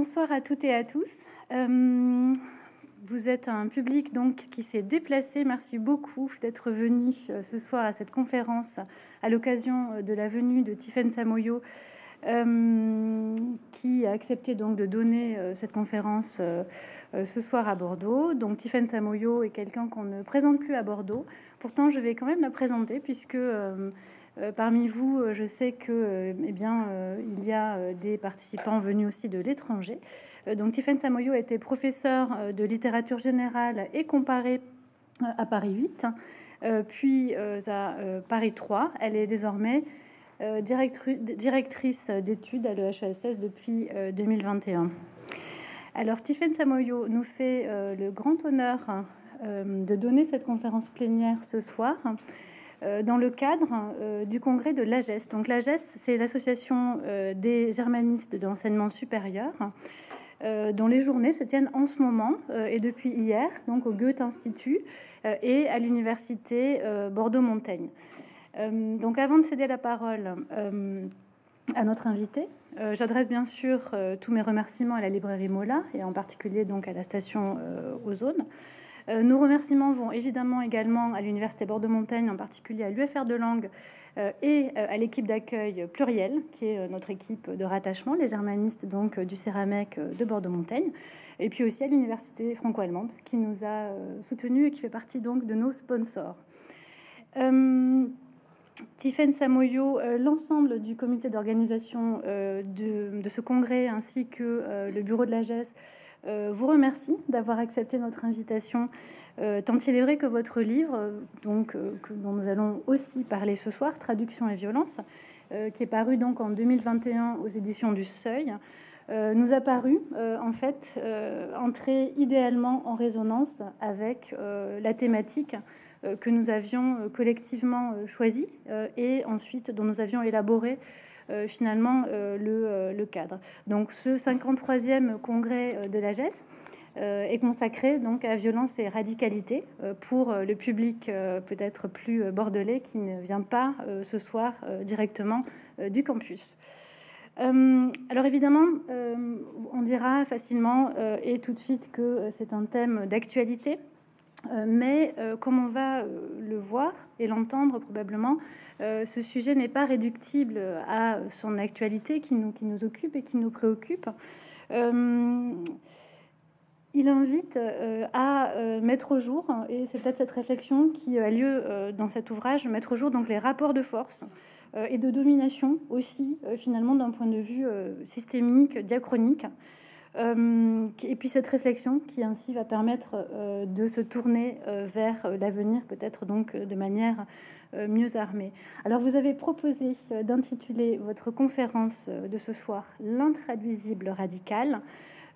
bonsoir à toutes et à tous. Euh, vous êtes un public donc qui s'est déplacé. Merci beaucoup d'être venu euh, ce soir à cette conférence à l'occasion euh, de la venue de Tiffaine Samoyo, qui a accepté donc de donner cette conférence ce soir à Bordeaux. Donc Samoyo est quelqu'un qu'on ne présente plus à Bordeaux. Pourtant, je vais quand même la présenter puisque parmi vous, euh, je sais que, euh, eh bien, il y a des participants venus aussi de l'étranger. donc, Tiffaine Samoyo était professeure de littérature générale et comparée à Paris 8, puis à Paris 3. Elle est désormais directrice d'études à l'EHESS depuis 2021. Alors, Tiffaine Samoyo nous fait le grand honneur de donner cette conférence plénière ce soir. Euh, dans le cadre euh, du congrès de l'AGES. Donc l'AGES, c'est l'association euh, des germanistes de l'enseignement supérieur, dont les journées se tiennent en ce moment et depuis hier, donc au Goethe Institut et à l'université Bordeaux-Montaigne. donc avant de céder la parole à notre invité, j'adresse bien sûr tous mes remerciements à la librairie Mola et en particulier donc à la station Ozone. Euh, nos remerciements vont évidemment également à l'Université Bordeaux-Montaigne, en particulier à l'UFR de langue euh, et euh, à l'équipe d'accueil pluriel, qui est notre équipe de rattachement, les germanistes donc du Céramec de Bordeaux-Montaigne, et puis aussi à l'Université franco-allemande, qui nous a soutenus et qui fait partie donc de nos sponsors. Euh, Samoyo, l'ensemble du comité d'organisation de, de, ce congrès ainsi que le bureau de la GES vous remercie d'avoir accepté notre invitation, euh, tant il est vrai que votre livre, donc, euh, dont nous allons aussi parler ce soir, Traduction et violence, qui est paru donc en 2021 aux éditions du Seuil, nous a paru en fait entrer idéalement en résonance avec la thématique que nous avions collectivement choisie et ensuite dont nous avions élaboré euh, finalement euh, euh, le, cadre. Donc ce 53e congrès de la GES est consacré donc à violence et radicalité pour le public peut-être plus bordelais qui ne vient pas ce soir directement du campus. alors évidemment, on dira facilement et tout de suite que c'est un thème d'actualité, euh, mais euh, comme on va euh, le voir et l'entendre probablement, ce sujet n'est pas réductible à son actualité qui nous, occupe et qui nous préoccupe. il invite à mettre au jour, et c'est peut-être cette réflexion qui a lieu dans cet ouvrage, mettre au jour donc les rapports de force et de domination aussi, finalement, d'un point de vue systémique, diachronique, euh, et puis cette réflexion qui ainsi va permettre euh, de se tourner euh, vers l'avenir, peut-être donc de manière mieux armée. Alors vous avez proposé d'intituler votre conférence de ce soir L'intraduisible radical.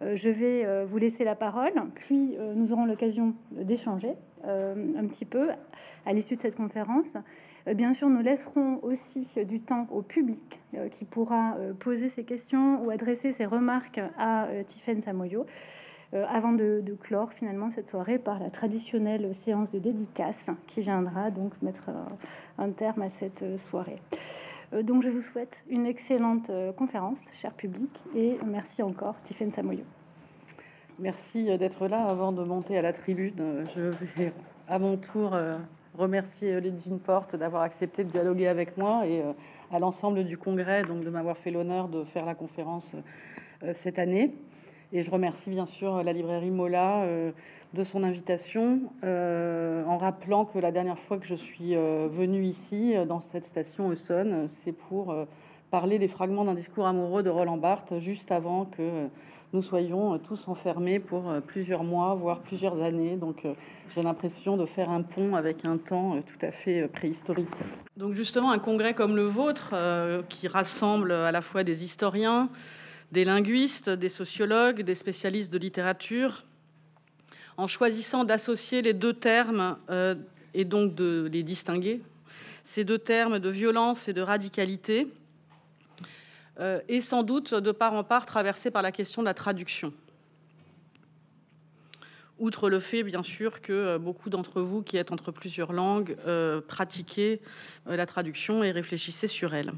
Je vais vous laisser la parole, puis nous aurons l'occasion d'échanger un petit peu à l'issue de cette conférence. Euh, bien sûr, nous laisserons aussi du temps au public euh, qui pourra euh, poser ses questions ou adresser ses remarques à Tiffaine Samoyo. avant de, clore finalement cette soirée par la traditionnelle séance de dédicace qui viendra donc mettre un terme à cette soirée. donc je vous souhaite une excellente conférence, cher public, et merci encore Tiffaine Samoyo. Merci d'être là. Avant de monter à la tribune, je vais à mon tour remercier Lydie Porte d'avoir accepté de dialoguer avec moi et euh, à l'ensemble du congrès donc de m'avoir fait l'honneur de faire la conférence euh, cette année. Et je remercie bien sûr la librairie Mola euh, de son invitation, en rappelant que la dernière fois que je suis venue ici, dans cette station Essonne, c'est pour parler des fragments d'un discours amoureux de Roland Barthes, juste avant que nous soyons tous enfermés pour euh, plusieurs mois, voire plusieurs années. Donc euh, j'ai l'impression de faire un pont avec un temps euh, tout à fait préhistorique. Donc justement, un congrès comme le vôtre, qui rassemble à la fois des historiens, des linguistes, des sociologues, des spécialistes de littérature, en choisissant d'associer les deux termes et donc de les distinguer, ces deux termes de violence et de radicalité, euh, et sans doute de part en part traversé par la question de la traduction. Outre le fait, bien sûr, que euh, beaucoup d'entre vous qui êtes entre plusieurs langues euh, pratiquez la traduction et réfléchissez sur elle.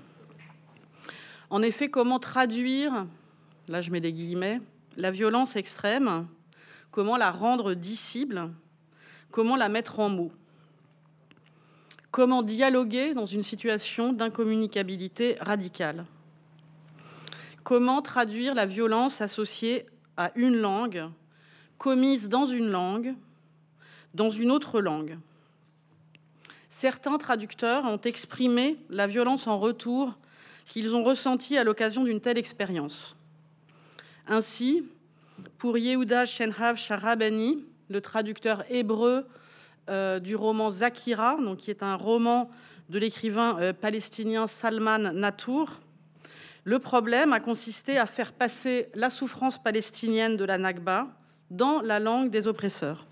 En effet, comment traduire, là je mets des guillemets, la violence extrême, comment la rendre dissible, comment la mettre en mots, comment dialoguer dans une situation d'incommunicabilité radicale, comment traduire la violence associée à une langue, commise dans une langue, dans une autre langue? Certains traducteurs ont exprimé la violence en retour qu'ils ont ressentie à l'occasion d'une telle expérience. Ainsi, pour Yehuda Shenhav Sharabani, le traducteur hébreu euh, du roman Zakira, donc qui est un roman de l'écrivain euh, palestinien Salman Natour, le problème a consisté à faire passer la souffrance palestinienne de la Nakba dans la langue des oppresseurs.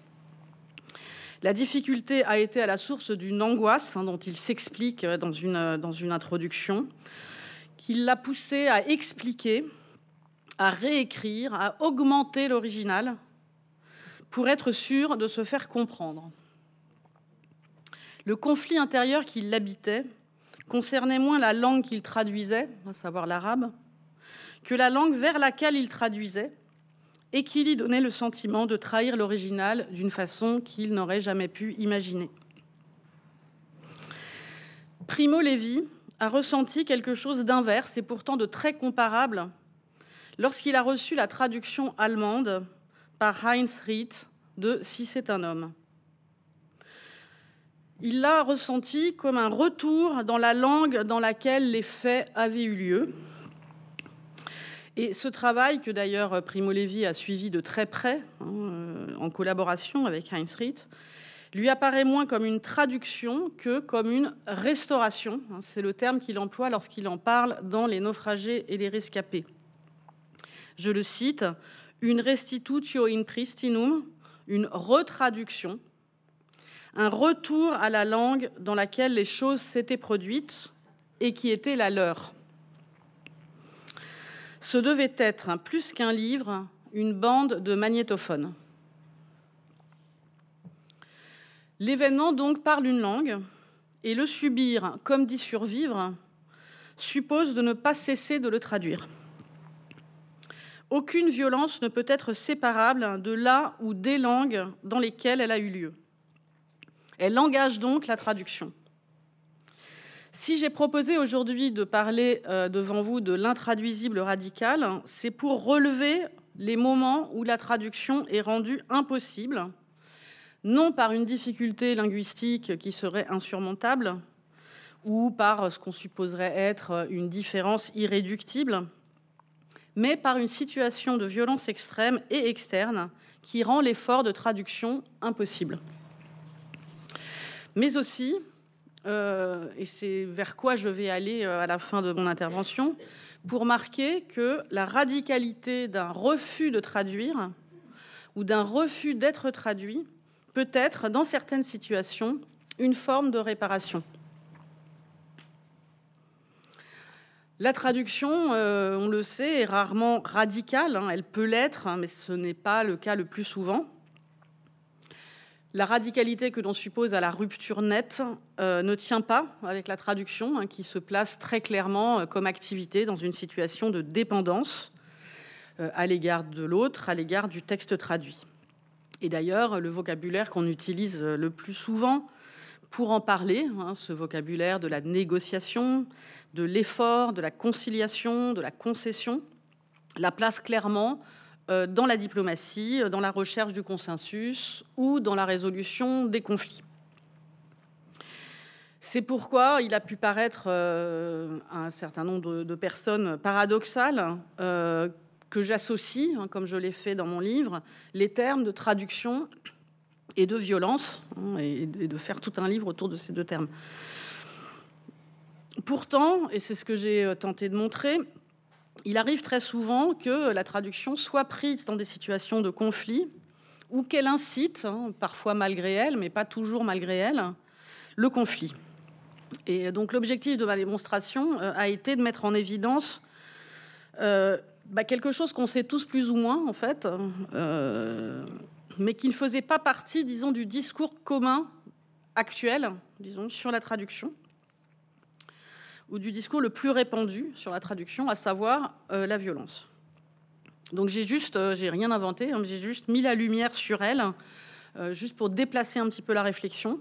La difficulté a été à la source d'une angoisse hein, dont il s'explique dans une, dans une introduction, qui l'a poussé à expliquer, à réécrire, à augmenter l'original pour être sûr de se faire comprendre. Le conflit intérieur qui l'habitait concernait moins la langue qu'il traduisait, à savoir l'arabe, que la langue vers laquelle il traduisait, et qui lui donnait le sentiment de trahir l'original d'une façon qu'il n'aurait jamais pu imaginer. Primo Levi a ressenti quelque chose d'inverse et pourtant de très comparable lorsqu'il a reçu la traduction allemande par Heinz Rieth de Si c'est un homme il l'a ressenti comme un retour dans la langue dans laquelle les faits avaient eu lieu. Et ce travail, que d'ailleurs Primo Levi a suivi de très près, hein, euh, en collaboration avec Heinz lui apparaît moins comme une traduction que comme une restauration. Hein, c'est le terme qu'il emploie lorsqu'il en parle dans Les naufragés et les rescapés. Je le cite, une restitutio in pristinum, une retraduction un retour à la langue dans laquelle les choses s'étaient produites et qui était la leur. Ce devait être, plus qu'un livre, une bande de magnétophones. L'événement donc parle une langue, et le subir comme d'y survivre suppose de ne pas cesser de le traduire. Aucune violence ne peut être séparable de la ou des langues dans lesquelles elle a eu lieu. Elle engage donc la traduction. Si j'ai proposé aujourd'hui de parler euh, devant vous de l'intraduisible radical, c'est pour relever les moments où la traduction est rendue impossible, non par une difficulté linguistique qui serait insurmontable, ou par ce qu'on supposerait être une différence irréductible, mais par une situation de violence extrême et externe qui rend l'effort de traduction impossible mais aussi, euh, et c'est vers quoi je vais aller euh, à la fin de mon intervention, pour marquer que la radicalité d'un refus de traduire ou d'un refus d'être traduit peut être, dans certaines situations, une forme de réparation. La traduction, euh, on le sait, est rarement radicale. Hein. elle peut l'être, hein, mais ce n'est pas le cas le plus souvent. La radicalité que l'on suppose à la rupture nette euh, ne tient pas avec la traduction, hein, qui se place très clairement euh, comme activité dans une situation de dépendance euh, à l'égard de l'autre, à l'égard du texte traduit. Et d'ailleurs, le vocabulaire qu'on utilise le plus souvent pour en parler, hein, ce vocabulaire de la négociation, de l'effort, de la conciliation, de la concession, la place clairement dans la diplomatie, euh, dans la recherche du consensus ou dans la résolution des conflits. C'est pourquoi il a pu paraître euh, à un certain nombre de, personnes paradoxales que j'associe, hein, comme je l'ai fait dans mon livre, les termes de traduction et de violence, hein, et de faire tout un livre autour de ces deux termes. Pourtant, et c'est ce que j'ai tenté de montrer, il arrive très souvent que la traduction soit prise dans des situations de conflit ou qu'elle incite, hein, parfois malgré elle, mais pas toujours malgré elle, le conflit. Et donc l'objectif de ma démonstration euh, a été de mettre en évidence euh, bah, quelque chose qu'on sait tous plus ou moins en fait, euh, mais qui ne faisait pas partie, disons, du discours commun actuel, disons, sur la traduction ou du discours le plus répandu sur la traduction, à savoir euh, la violence. Donc j'ai juste, euh, j'ai rien inventé, hein, j'ai juste mis la lumière sur elle, euh, juste pour déplacer un petit peu la réflexion,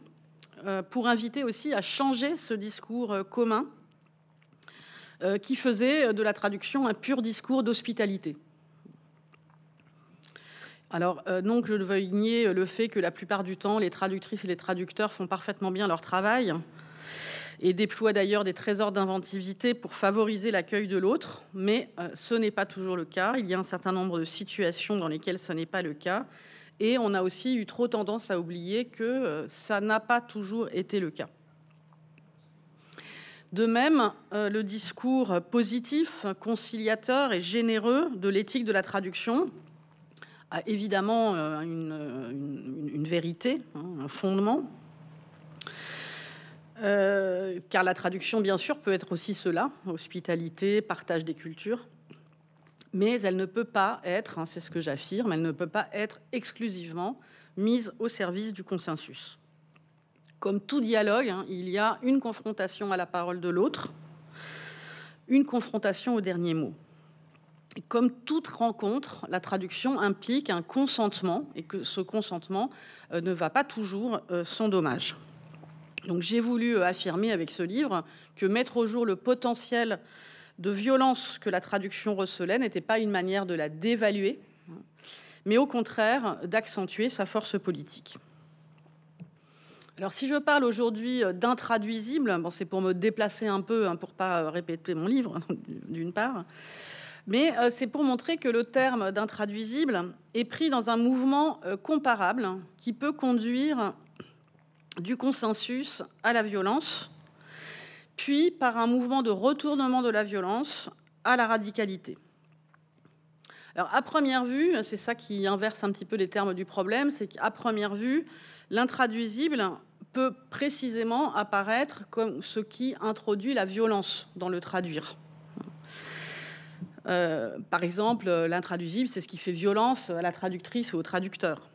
pour inviter aussi à changer ce discours commun qui faisait de la traduction un pur discours d'hospitalité. Alors, donc, je veux nier le fait que la plupart du temps, les traductrices et les traducteurs font parfaitement bien leur travail et déploie d'ailleurs des trésors d'inventivité pour favoriser l'accueil de l'autre, mais euh, ce n'est pas toujours le cas. Il y a un certain nombre de situations dans lesquelles ce n'est pas le cas, et on a aussi eu trop tendance à oublier que euh, ça n'a pas toujours été le cas. De même, euh, le discours positif, conciliateur et généreux de l'éthique de la traduction a évidemment une, vérité, hein, un fondement, euh, car la traduction, bien sûr, peut être aussi cela, hospitalité, partage des cultures, mais elle ne peut pas être, hein, c'est ce que j'affirme, elle ne peut pas être exclusivement mise au service du consensus. Comme tout dialogue, hein, il y a une confrontation à la parole de l'autre, une confrontation au dernier mot. comme toute rencontre, la traduction implique un consentement et que ce consentement euh, ne va pas toujours euh, sans dommage. Donc j'ai voulu euh, affirmer avec ce livre que mettre au jour le potentiel de violence que la traduction recelait n'était pas une manière de la dévaluer, mais au contraire d'accentuer sa force politique. Alors si je parle aujourd'hui euh, d'intraduisible, c'est pour me déplacer un peu, hein, pour pas euh, répéter mon livre, d'une part, mais c'est pour montrer que le terme d'intraduisible est pris dans un mouvement comparable qui peut conduire du consensus à la violence, puis par un mouvement de retournement de la violence à la radicalité. Alors, à première vue, c'est ça qui inverse un petit peu les termes du problème, c'est qu'à première vue, l'intraduisible peut précisément apparaître comme ce qui introduit la violence dans le traduire. Euh, par exemple, l'intraduisible, c'est ce qui fait violence à la traductrice ou au traducteur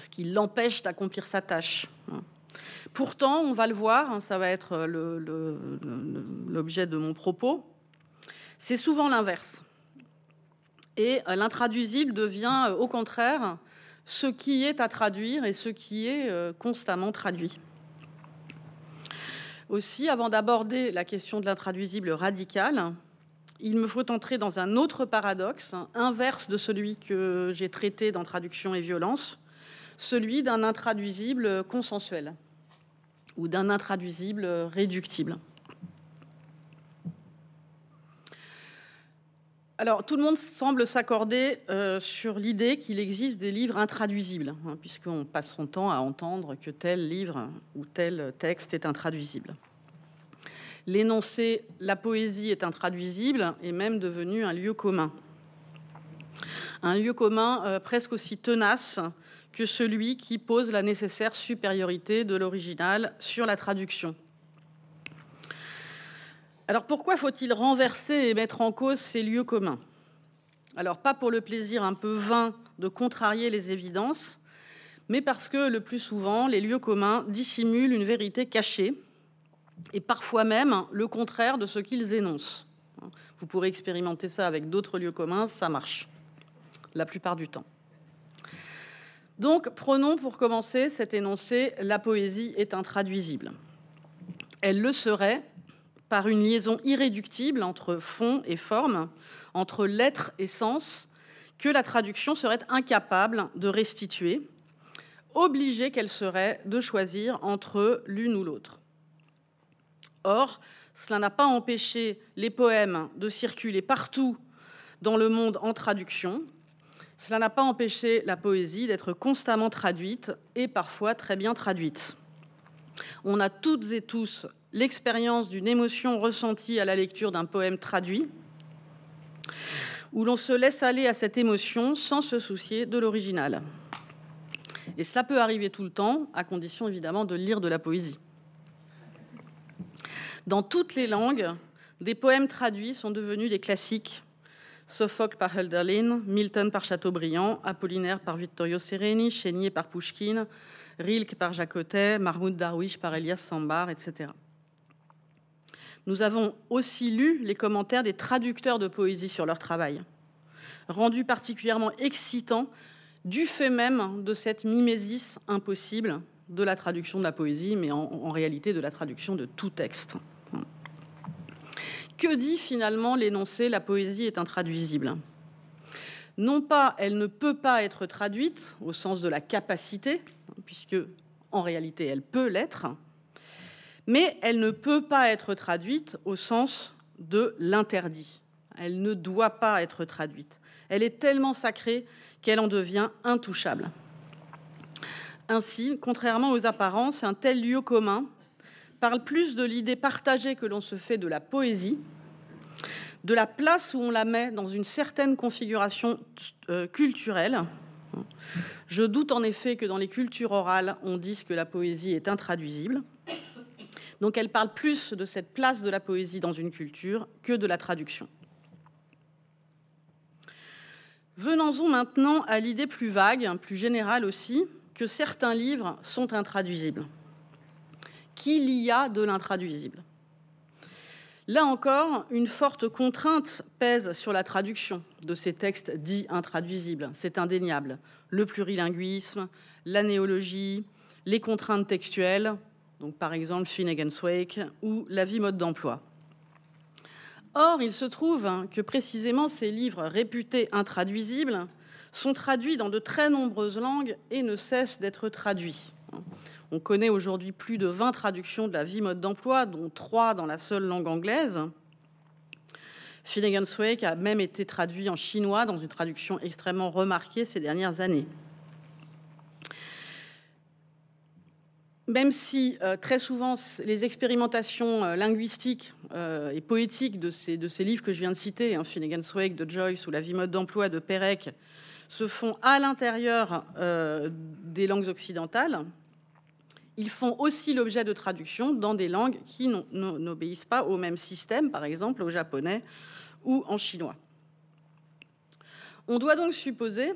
ce qui l'empêche d'accomplir sa tâche. Pourtant, on va le voir, hein, ça va être l'objet de mon propos, c'est souvent l'inverse. Et euh, l'intraduisible devient euh, au contraire ce qui est à traduire et ce qui est euh, constamment traduit. Aussi, avant d'aborder la question de l'intraduisible radical, il me faut entrer dans un autre paradoxe, inverse de celui que j'ai traité dans Traduction et violence, celui d'un intraduisible consensuel ou d'un intraduisible réductible. Alors, tout le monde semble s'accorder euh, sur l'idée qu'il existe des livres intraduisibles, hein, puisqu'on passe son temps à entendre que tel livre ou tel texte est intraduisible. L'énoncé La poésie est intraduisible est même devenu un lieu commun. Un lieu commun euh, presque aussi tenace que celui qui pose la nécessaire supériorité de l'original sur la traduction. Alors pourquoi faut-il renverser et mettre en cause ces lieux communs? Alors pas pour le plaisir un peu vain de contrarier les évidences, mais parce que le plus souvent, les lieux communs dissimulent une vérité cachée et parfois même le contraire de ce qu'ils énoncent. Vous pourrez expérimenter ça avec d'autres lieux communs, ça marche la plupart du temps. Donc, prenons pour commencer cet énoncé La poésie est intraduisible. Elle le serait par une liaison irréductible entre fond et forme, entre lettre et sens, que la traduction serait incapable de restituer, obligée qu'elle serait de choisir entre l'une ou l'autre. Or, cela n'a pas empêché les poèmes de circuler partout dans le monde en traduction, cela n'a pas empêché la poésie d'être constamment traduite et parfois très bien traduite. On a toutes et tous l'expérience d'une émotion ressentie à la lecture d'un poème traduit, où l'on se laisse aller à cette émotion sans se soucier de l'original. Et cela peut arriver tout le temps, à condition évidemment de lire de la poésie. Dans toutes les langues, des poèmes traduits sont devenus des classiques Sophocle par Hölderlin, Milton par Chateaubriand, Apollinaire par Vittorio Sereni, Chénier par Pouchkine, Rilke par Jacotet, Mahmoud Darwish par Elias Sambar, etc. Nous avons aussi lu les commentaires des traducteurs de poésie sur leur travail. rendu particulièrement excitant du fait même de cette mimésis impossible de la traduction de la poésie, mais en réalité de la traduction de tout texte. Que dit finalement l'énoncé La poésie est intraduisible Non pas elle ne peut pas être traduite au sens de la capacité, puisque en réalité elle peut l'être, mais elle ne peut pas être traduite au sens de l'interdit. Elle ne doit pas être traduite. Elle est tellement sacrée qu'elle en devient intouchable. Ainsi, contrairement aux apparences, un tel lieu commun parle plus de l'idée partagée que l'on se fait de la poésie, de la place où on la met dans une certaine configuration euh, culturelle. Je doute en effet que dans les cultures orales, on dise que la poésie est intraduisible. Donc elle parle plus de cette place de la poésie dans une culture que de la traduction. Venons-en maintenant à l'idée plus vague, plus générale aussi, que certains livres sont intraduisibles. Qu'il y a de l'intraduisible Là encore, une forte contrainte pèse sur la traduction de ces textes dits intraduisibles. C'est indéniable. Le plurilinguisme, la néologie, les contraintes textuelles, par exemple Finnegan's Wake, ou la vie mode d'emploi. Or, il se trouve que précisément ces livres réputés intraduisibles sont traduits dans de très nombreuses langues et ne cessent d'être traduits. On connaît aujourd'hui plus de 20 traductions de la vie mode d'emploi, dont trois dans la seule langue anglaise. Finnegan's Wake a même été traduit en chinois dans une traduction extrêmement remarquée ces dernières années. même si euh, très souvent les expérimentations euh, linguistiques euh, et poétiques de ces, livres que je viens de citer, hein, Finnegan's Wake de Joyce ou La vie mode d'emploi de Pérec, se font à l'intérieur des langues occidentales, ils font aussi l'objet de traductions dans des langues qui n'obéissent pas au même système, par exemple au japonais ou en chinois. On doit donc supposer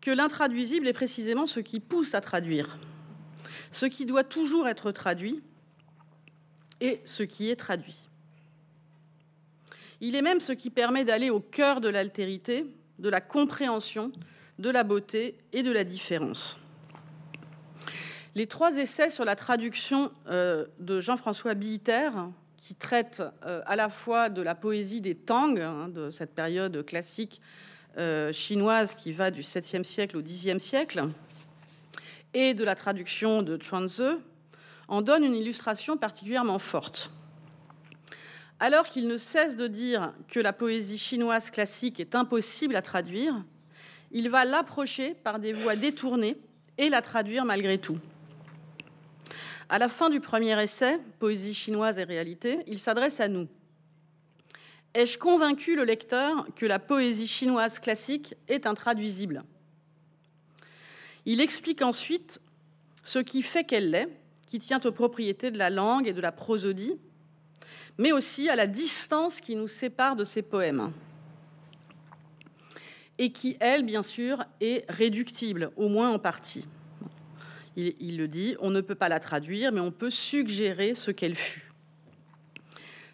que l'intraduisible est précisément ce qui pousse à traduire ce qui doit toujours être traduit et ce qui est traduit. Il est même ce qui permet d'aller au cœur de l'altérité, de la compréhension, de la beauté et de la différence. Les trois essais sur la traduction euh, de Jean-François Billiter, qui traitent euh, à la fois de la poésie des Tang, hein, de cette période classique euh, chinoise qui va du 7e siècle au 10e siècle, et de la traduction de Chuanzi en donne une illustration particulièrement forte. Alors qu'il ne cesse de dire que la poésie chinoise classique est impossible à traduire, il va l'approcher par des voies détournées et la traduire malgré tout. À la fin du premier essai, Poésie chinoise et réalité, il s'adresse à nous. Ai-je convaincu le lecteur que la poésie chinoise classique est intraduisible? Il explique ensuite ce qui fait qu'elle l'est, qui tient aux propriétés de la langue et de la prosodie, mais aussi à la distance qui nous sépare de ces poèmes, et qui, elle, bien sûr, est réductible, au moins en partie. Il, le dit, on ne peut pas la traduire, mais on peut suggérer ce qu'elle fut.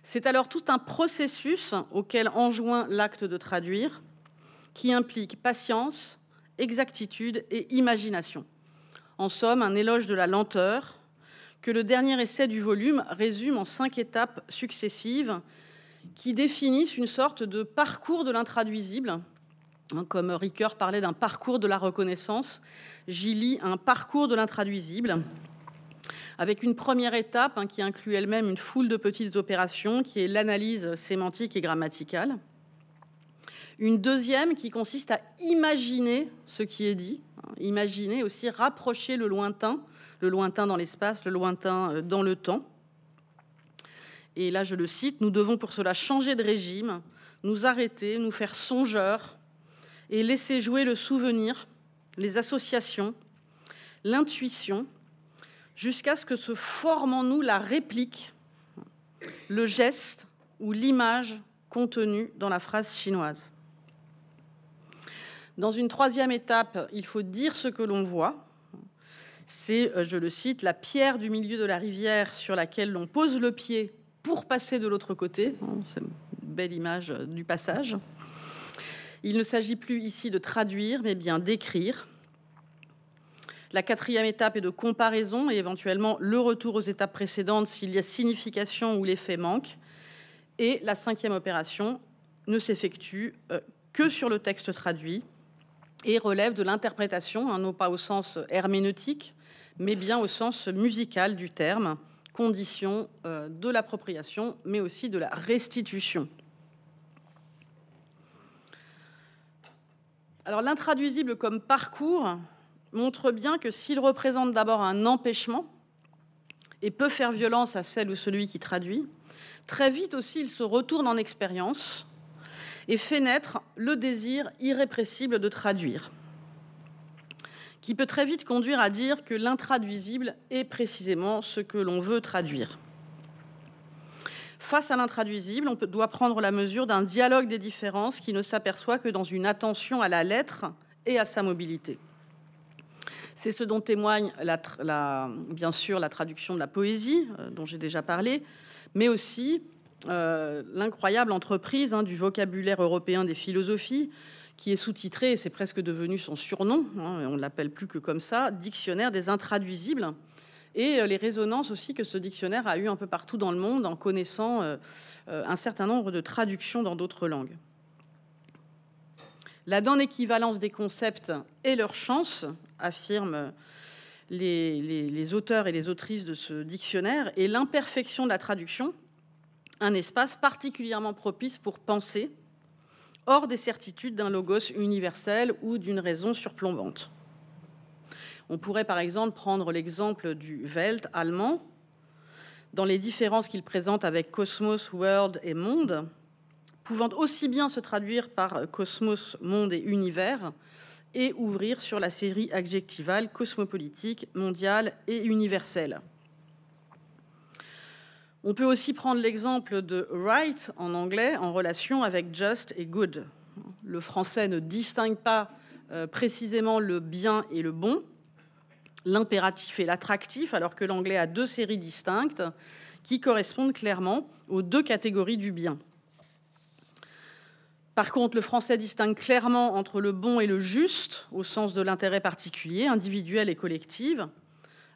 C'est alors tout un processus auquel enjoint l'acte de traduire, qui implique patience, exactitude et imagination. En somme, un éloge de la lenteur que le dernier essai du volume résume en cinq étapes successives qui définissent une sorte de parcours de l'intraduisible. Hein, comme Ricoeur parlait d'un parcours de la reconnaissance, j'y lis un parcours de l'intraduisible avec une première étape hein, qui inclut elle-même une foule de petites opérations qui est l'analyse sémantique et grammaticale. Une deuxième qui consiste à imaginer ce qui est dit, hein, imaginer aussi rapprocher le lointain, le lointain dans l'espace, le lointain euh, dans le temps. Et là, je le cite, nous devons pour cela changer de régime, nous arrêter, nous faire songeurs et laisser jouer le souvenir, les associations, l'intuition, jusqu'à ce que se forme en nous la réplique, le geste ou l'image contenue dans la phrase chinoise. Dans une troisième étape, il faut dire ce que l'on voit. C'est, euh, je le cite, la pierre du milieu de la rivière sur laquelle l'on pose le pied pour passer de l'autre côté. C'est une belle image euh, du passage. Il ne s'agit plus ici de traduire, mais bien d'écrire. La quatrième étape est de comparaison et éventuellement le retour aux étapes précédentes s'il y a signification ou l'effet manque. Et la cinquième opération ne s'effectue euh, que sur le texte traduit et relève de l'interprétation, hein, non pas au sens herméneutique, mais bien au sens musical du terme, condition euh, de l'appropriation, mais aussi de la restitution. Alors l'intraduisible comme parcours montre bien que s'il représente d'abord un empêchement et peut faire violence à celle ou celui qui traduit, très vite aussi il se retourne en expérience et fait naître le désir irrépressible de traduire, qui peut très vite conduire à dire que l'intraduisible est précisément ce que l'on veut traduire. Face à l'intraduisible, on doit prendre la mesure d'un dialogue des différences qui ne s'aperçoit que dans une attention à la lettre et à sa mobilité. C'est ce dont témoigne bien sûr la traduction de la poésie, euh, dont j'ai déjà parlé, mais aussi euh, l'incroyable entreprise hein, du vocabulaire européen des philosophies, qui est sous-titré, et c'est presque devenu son surnom, hein, on ne l'appelle plus que comme ça, Dictionnaire des intraduisibles, et euh, les résonances aussi que ce dictionnaire a eu un peu partout dans le monde en connaissant euh, un certain nombre de traductions dans d'autres langues. La non-équivalence des concepts et leur chance, affirment les, les, auteurs et les autrices de ce dictionnaire, et l'imperfection de la traduction, un espace particulièrement propice pour penser, hors des certitudes d'un logos universel ou d'une raison surplombante. On pourrait par exemple prendre l'exemple du Welt allemand, dans les différences qu'il présente avec cosmos, world et monde, pouvant aussi bien se traduire par cosmos, monde et univers, et ouvrir sur la série adjectivale cosmopolitique, mondiale et universelle. On peut aussi prendre l'exemple de right en anglais en relation avec just et good. Le français ne distingue pas euh, précisément le bien et le bon, l'impératif et l'attractif, alors que l'anglais a deux séries distinctes qui correspondent clairement aux deux catégories du bien. Par contre, le français distingue clairement entre le bon et le juste, au sens de l'intérêt particulier, individuel et collectif,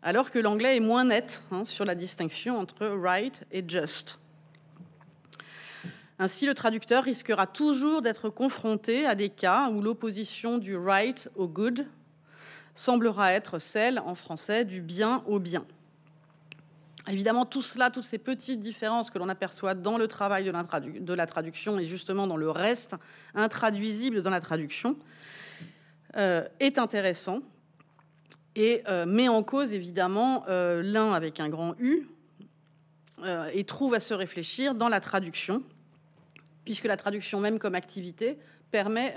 alors que l'anglais est moins net hein, sur la distinction entre right et just. Ainsi, le traducteur risquera toujours d'être confronté à des cas où l'opposition du right au good semblera être celle, en français, du bien au bien. Évidemment, tout cela, toutes ces petites différences que l'on aperçoit dans le travail de, la traduction et justement dans le reste intraduisible dans la traduction, euh, est intéressant et euh, met en cause évidemment euh, l'un avec un grand U et trouve à se réfléchir dans la traduction, puisque la traduction même comme activité permet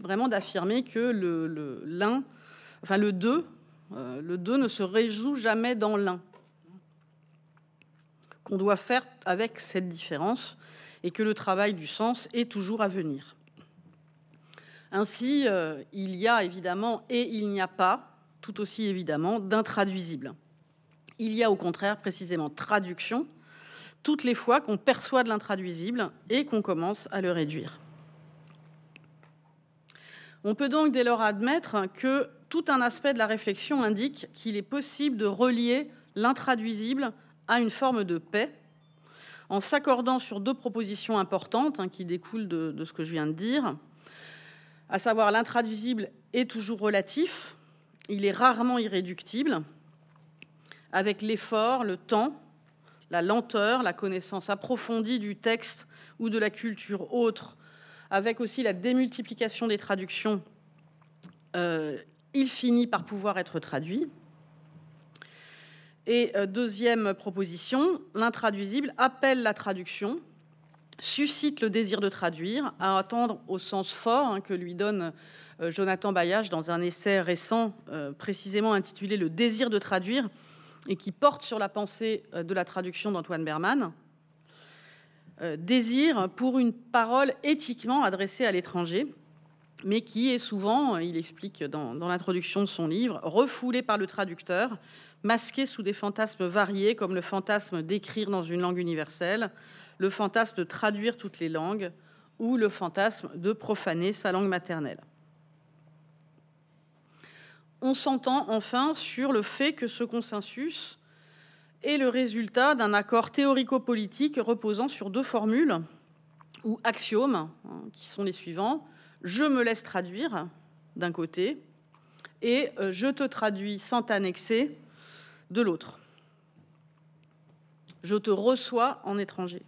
vraiment d'affirmer que le l'un, enfin le deux, le deux ne se résout jamais dans l'un qu'on doit faire avec cette différence et que le travail du sens est toujours à venir. Ainsi, euh, il y a évidemment et il n'y a pas, tout aussi évidemment, d'intraduisible. Il y a au contraire précisément traduction toutes les fois qu'on perçoit de l'intraduisible et qu'on commence à le réduire. On peut donc dès lors admettre que tout un aspect de la réflexion indique qu'il est possible de relier l'intraduisible à une forme de paix. En s'accordant sur deux propositions importantes hein, qui découlent de, ce que je viens de dire, à savoir l'intraduisible est toujours relatif, il est rarement irréductible, avec l'effort, le temps, la lenteur, la connaissance approfondie du texte ou de la culture autre, avec aussi la démultiplication des traductions, euh, il finit par pouvoir être traduit. Et euh, deuxième proposition, l'intraduisible appelle la traduction, suscite le désir de traduire, à attendre au sens fort hein, que lui donne euh, Jonathan Bailliage dans un essai récent euh, précisément intitulé Le désir de traduire et qui porte sur la pensée de la traduction d'Antoine Berman. désir pour une parole éthiquement adressée à l'étranger, mais qui est souvent, il explique dans, l'introduction de son livre, refoulé par le traducteur masqués sous des fantasmes variés, comme le fantasme d'écrire dans une langue universelle, le fantasme de traduire toutes les langues, ou le fantasme de profaner sa langue maternelle. On s'entend enfin sur le fait que ce consensus est le résultat d'un accord théorico-politique reposant sur deux formules ou axiomes hein, qui sont les suivants. Je me laisse traduire d'un côté et euh, je te traduis sans t'annexer de l'autre. Je te reçois en étranger.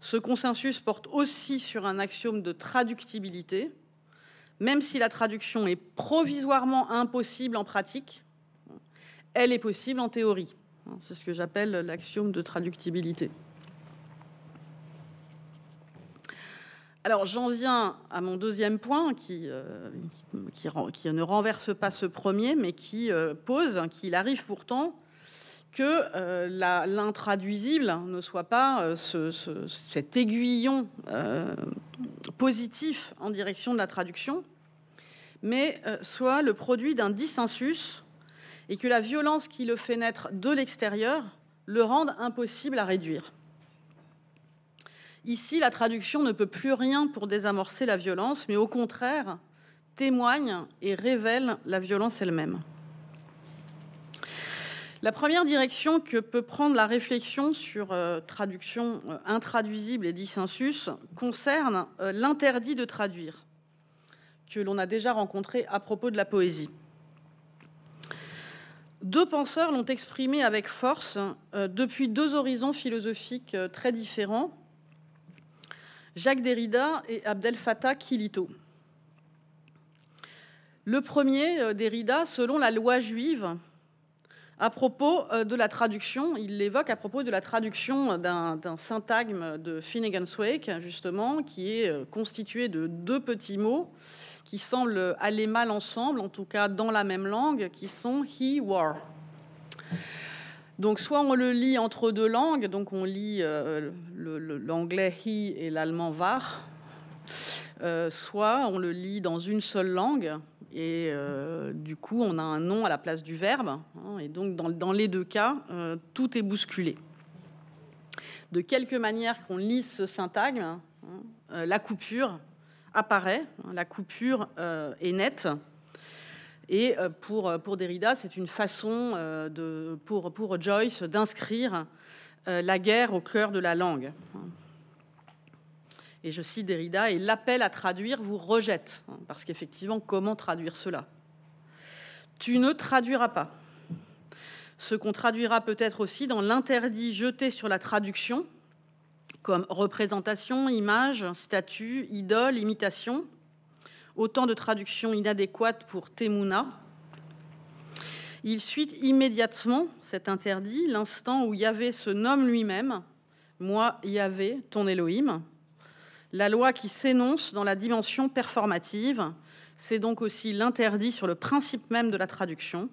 Ce consensus porte aussi sur un axiome de traductibilité, même si la traduction est provisoirement impossible en pratique, elle est possible en théorie. C'est ce que j'appelle l'axiome de traductibilité. Alors j'en viens à mon deuxième point qui, euh, ne renverse pas ce premier, mais qui euh, pose qu'il arrive pourtant que euh, l'intraduisible ne soit pas cet aiguillon positif en direction de la traduction, mais soit le produit d'un dissensus et que la violence qui le fait naître de l'extérieur le rende impossible à réduire. Ici, la traduction ne peut plus rien pour désamorcer la violence, mais au contraire, témoigne et révèle la violence elle-même. La première direction que peut prendre la réflexion sur euh, traduction euh, intraduisible et dissensus concerne euh, l'interdit de traduire, que l'on a déjà rencontré à propos de la poésie. Deux penseurs l'ont exprimé avec force depuis deux horizons philosophiques très différents, Jacques Derrida et Abdel Fattah Kilito. Le premier, euh, Derrida, selon la loi juive, à propos euh, de la traduction, il l'évoque à propos de la traduction d'un syntagme de Finnegan's Wake, justement, qui est euh, constitué de deux petits mots qui semblent aller mal ensemble, en tout cas dans la même langue, qui sont he, war. Donc soit on le lit entre deux langues, donc on lit euh, l'anglais he et l'allemand var, euh, soit on le lit dans une seule langue et euh, du coup on a un nom à la place du verbe. Hein, et donc dans, les deux cas, tout est bousculé. De quelque manière qu'on lise ce syntagme, hein, la coupure apparaît, hein, la coupure est nette. Et euh, pour, euh, pour Derrida, c'est une façon euh, pour Joyce d'inscrire la guerre au cœur de la langue. Et je cite Derrida, et l'appel à traduire vous rejette, hein, parce qu'effectivement, comment traduire cela? Tu ne traduiras pas. Ce qu'on traduira peut-être aussi dans l'interdit jeté sur la traduction, comme représentation, image, statut, idole, imitation, autant de traductions inadéquates pour Temuna. Il suit immédiatement cet interdit, l'instant où Yahvé se nomme lui-même, moi Yahvé, ton Elohim. La loi qui s'énonce dans la dimension performative, c'est donc aussi l'interdit sur le principe même de la traduction,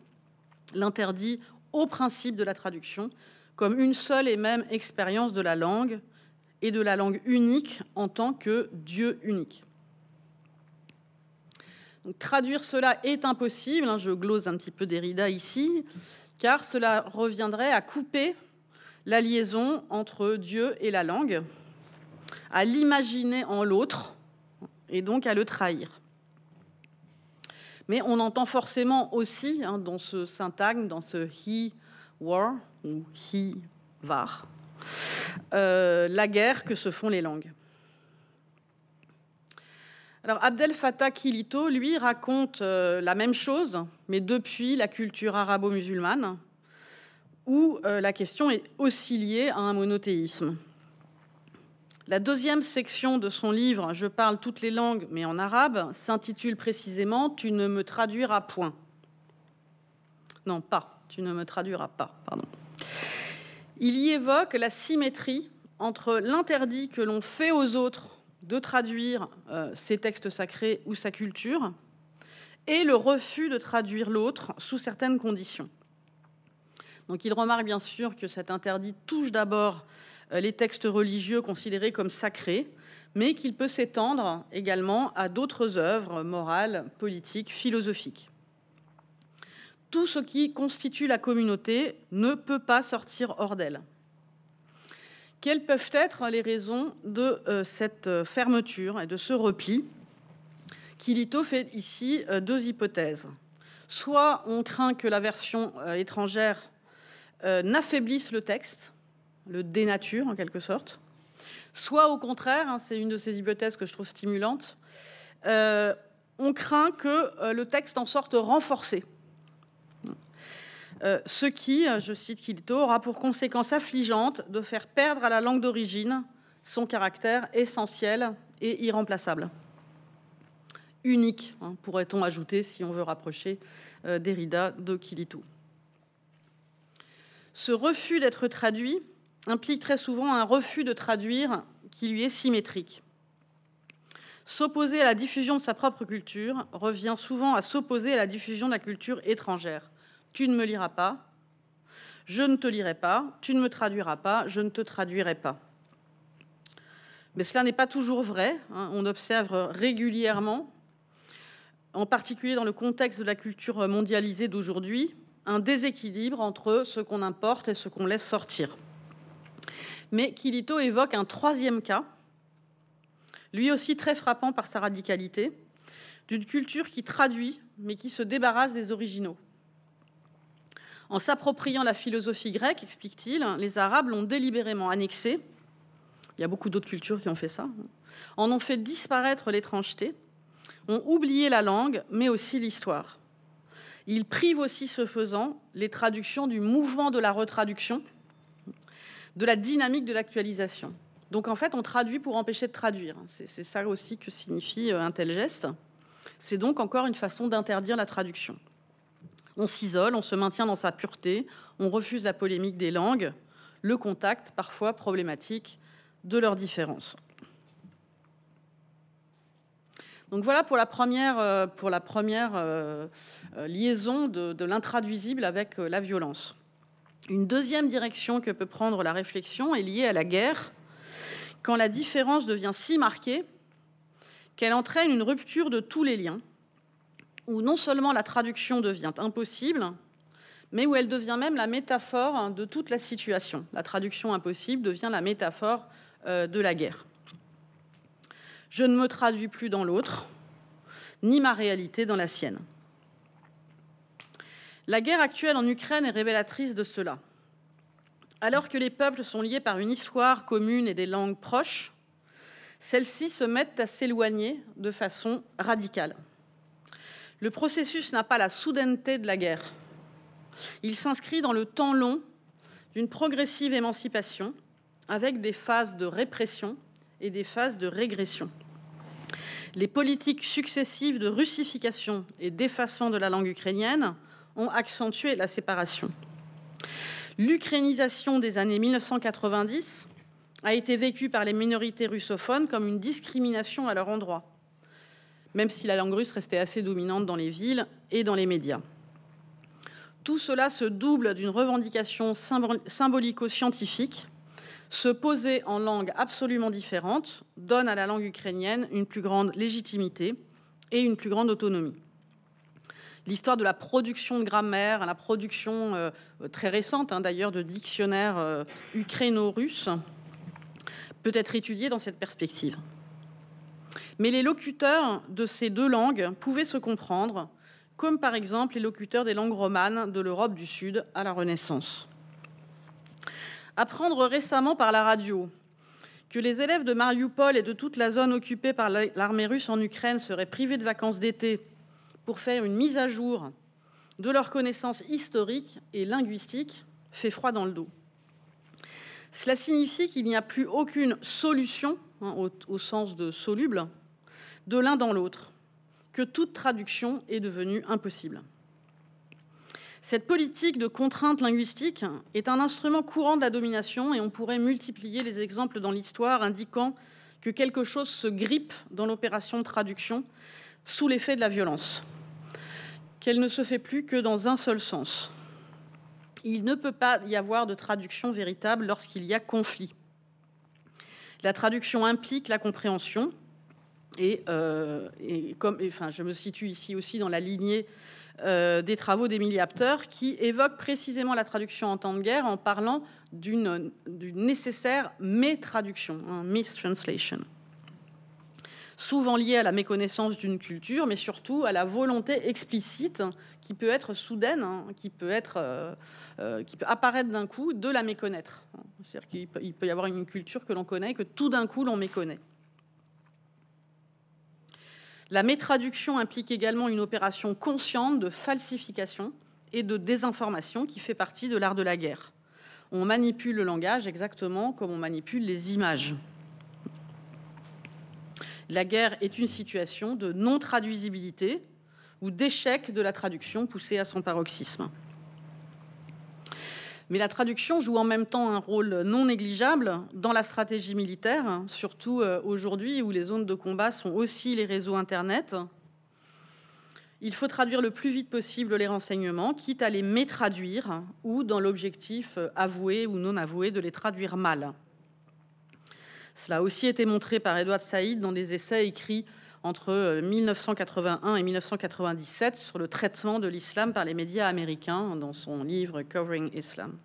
l'interdit au principe de la traduction, comme une seule et même expérience de la langue et de la langue unique en tant que Dieu unique traduire cela est impossible, hein, je glose un petit peu Derrida ici, car cela reviendrait à couper la liaison entre Dieu et la langue, à l'imaginer en l'autre et donc à le trahir. Mais on entend forcément aussi hein, dans ce syntagme, dans ce he war ou he var, euh, la guerre que se font les langues. Alors Abdel Fattah Kilito, lui, raconte euh, la même chose, mais depuis la culture arabo-musulmane, où euh, la question est aussi liée à un monothéisme. La deuxième section de son livre, Je parle toutes les langues, mais en arabe, s'intitule précisément Tu ne me traduiras point. Non, pas. Tu ne me traduiras pas, pardon. Il y évoque la symétrie entre l'interdit que l'on fait aux autres de traduire euh, ses textes sacrés ou sa culture, et le refus de traduire l'autre sous certaines conditions. Donc il remarque bien sûr que cet interdit touche d'abord euh, les textes religieux considérés comme sacrés, mais qu'il peut s'étendre également à d'autres œuvres morales, politiques, philosophiques. Tout ce qui constitue la communauté ne peut pas sortir hors d'elle Quelles peuvent être les raisons de euh, cette euh, fermeture et de ce repli Kilito fait ici euh, deux hypothèses. Soit on craint que la version étrangère n'affaiblisse le texte, le dénature en quelque sorte, soit au contraire, hein, c'est une de ces hypothèses que je trouve stimulante, on craint que le texte en sorte renforcé. Euh, ce qui, euh, je cite Kilto, aura pour conséquence affligeante de faire perdre à la langue d'origine son caractère essentiel et irremplaçable. Unique, hein, pourrait-on ajouter si on veut rapprocher euh, Derrida de Kilito. Ce refus d'être traduit implique très souvent un refus de traduire qui lui est symétrique. S'opposer à la diffusion de sa propre culture revient souvent à s'opposer à la diffusion de la culture étrangère tu ne me liras pas, je ne te lirai pas, tu ne me traduiras pas, je ne te traduirai pas. Mais cela n'est pas toujours vrai. Hein. On observe régulièrement, en particulier dans le contexte de la culture mondialisée d'aujourd'hui, un déséquilibre entre ce qu'on importe et ce qu'on laisse sortir. Mais Kilito évoque un troisième cas, lui aussi très frappant par sa radicalité, d'une culture qui traduit, mais qui se débarrasse des originaux. En s'appropriant la philosophie grecque, explique-t-il, les Arabes l'ont délibérément annexée. Il y a beaucoup d'autres cultures qui ont fait ça. En ont fait disparaître l'étrangeté, ont oublié la langue, mais aussi l'histoire. Ils privent aussi, ce faisant, les traductions du mouvement de la retraduction, de la dynamique de l'actualisation. Donc en fait, on traduit pour empêcher de traduire. C'est ça aussi que signifie euh, un tel geste. C'est donc encore une façon d'interdire la traduction. On s'isole, on se maintient dans sa pureté, on refuse la polémique des langues, le contact parfois problématique de leurs différences. Donc voilà pour la première, euh, euh, euh, liaison de l'intraduisible avec la violence. Une deuxième direction que peut prendre la réflexion est liée à la guerre, quand la différence devient si marquée qu'elle entraîne une rupture de tous les liens, où non seulement la traduction devient impossible, mais où elle devient même la métaphore de toute la situation. La traduction impossible devient la métaphore euh, de la guerre. Je ne me traduis plus dans l'autre, ni ma réalité dans la sienne. La guerre actuelle en Ukraine est révélatrice de cela. Alors que les peuples sont liés par une histoire commune et des langues proches, celles-ci se mettent à s'éloigner de façon radicale. Le processus n'a pas la soudaineté de la guerre. Il s'inscrit dans le temps long d'une progressive émancipation avec des phases de répression et des phases de régression. Les politiques successives de russification et d'effacement de la langue ukrainienne ont accentué la séparation. L'ukrainisation des années 1990 a été vécue par les minorités russophones comme une discrimination à leur endroit même si la langue russe restait assez dominante dans les villes et dans les médias. Tout cela se double d'une revendication symbolico-scientifique. Se poser en langue absolument différente donne à la langue ukrainienne une plus grande légitimité et une plus grande autonomie. L'histoire de la production de grammaire, la production euh, très récente hein, d'ailleurs de dictionnaires euh, ukraino-russes peut être étudiée dans cette perspective. Mais les locuteurs de ces deux langues pouvaient se comprendre, comme par exemple les locuteurs des langues romanes de l'Europe du Sud à la Renaissance. Apprendre récemment par la radio que les élèves de Mariupol et de toute la zone occupée par l'armée russe en Ukraine seraient privés de vacances d'été pour faire une mise à jour de leurs connaissances historiques et linguistiques fait froid dans le dos. Cela signifie qu'il n'y a plus aucune solution, hein, au, au sens de soluble, de l'un dans l'autre, que toute traduction est devenue impossible. Cette politique de contrainte linguistique est un instrument courant de la domination et on pourrait multiplier les exemples dans l'histoire indiquant que quelque chose se grippe dans l'opération de traduction sous l'effet de la violence, qu'elle ne se fait plus que dans un seul sens. Il ne peut pas y avoir de traduction véritable lorsqu'il y a conflit. La traduction implique la compréhension, Et, comme, enfin, je me situe ici aussi dans la lignée des travaux d'Emilie Apter, qui évoque précisément la traduction en temps de guerre en parlant d'une nécessaire métraduction, hein, mistranslation souvent lié à la méconnaissance d'une culture, mais surtout à la volonté explicite qui peut être soudaine, hein, qui, peut être, euh, euh, qui peut apparaître d'un coup de la méconnaître. C'est-à-dire qu'il peut, peut y avoir une culture que l'on connaît et que tout d'un coup l'on méconnaît. La métraduction implique également une opération consciente de falsification et de désinformation qui fait partie de l'art de la guerre. On manipule le langage exactement comme on manipule les images. La guerre est une situation de non-traduisibilité ou d'échec de la traduction poussée à son paroxysme. Mais la traduction joue en même temps un rôle non négligeable dans la stratégie militaire, surtout euh, aujourd'hui où les zones de combat sont aussi les réseaux Internet. Il faut traduire le plus vite possible les renseignements, quitte à les métraduire ou dans l'objectif euh, avoué ou non avoué de les traduire mal. Cela a aussi été montré par Edward Saïd dans des essais écrits entre 1981 euh, et 1997 sur le traitement de l'islam par les médias américains dans son livre Covering Islam.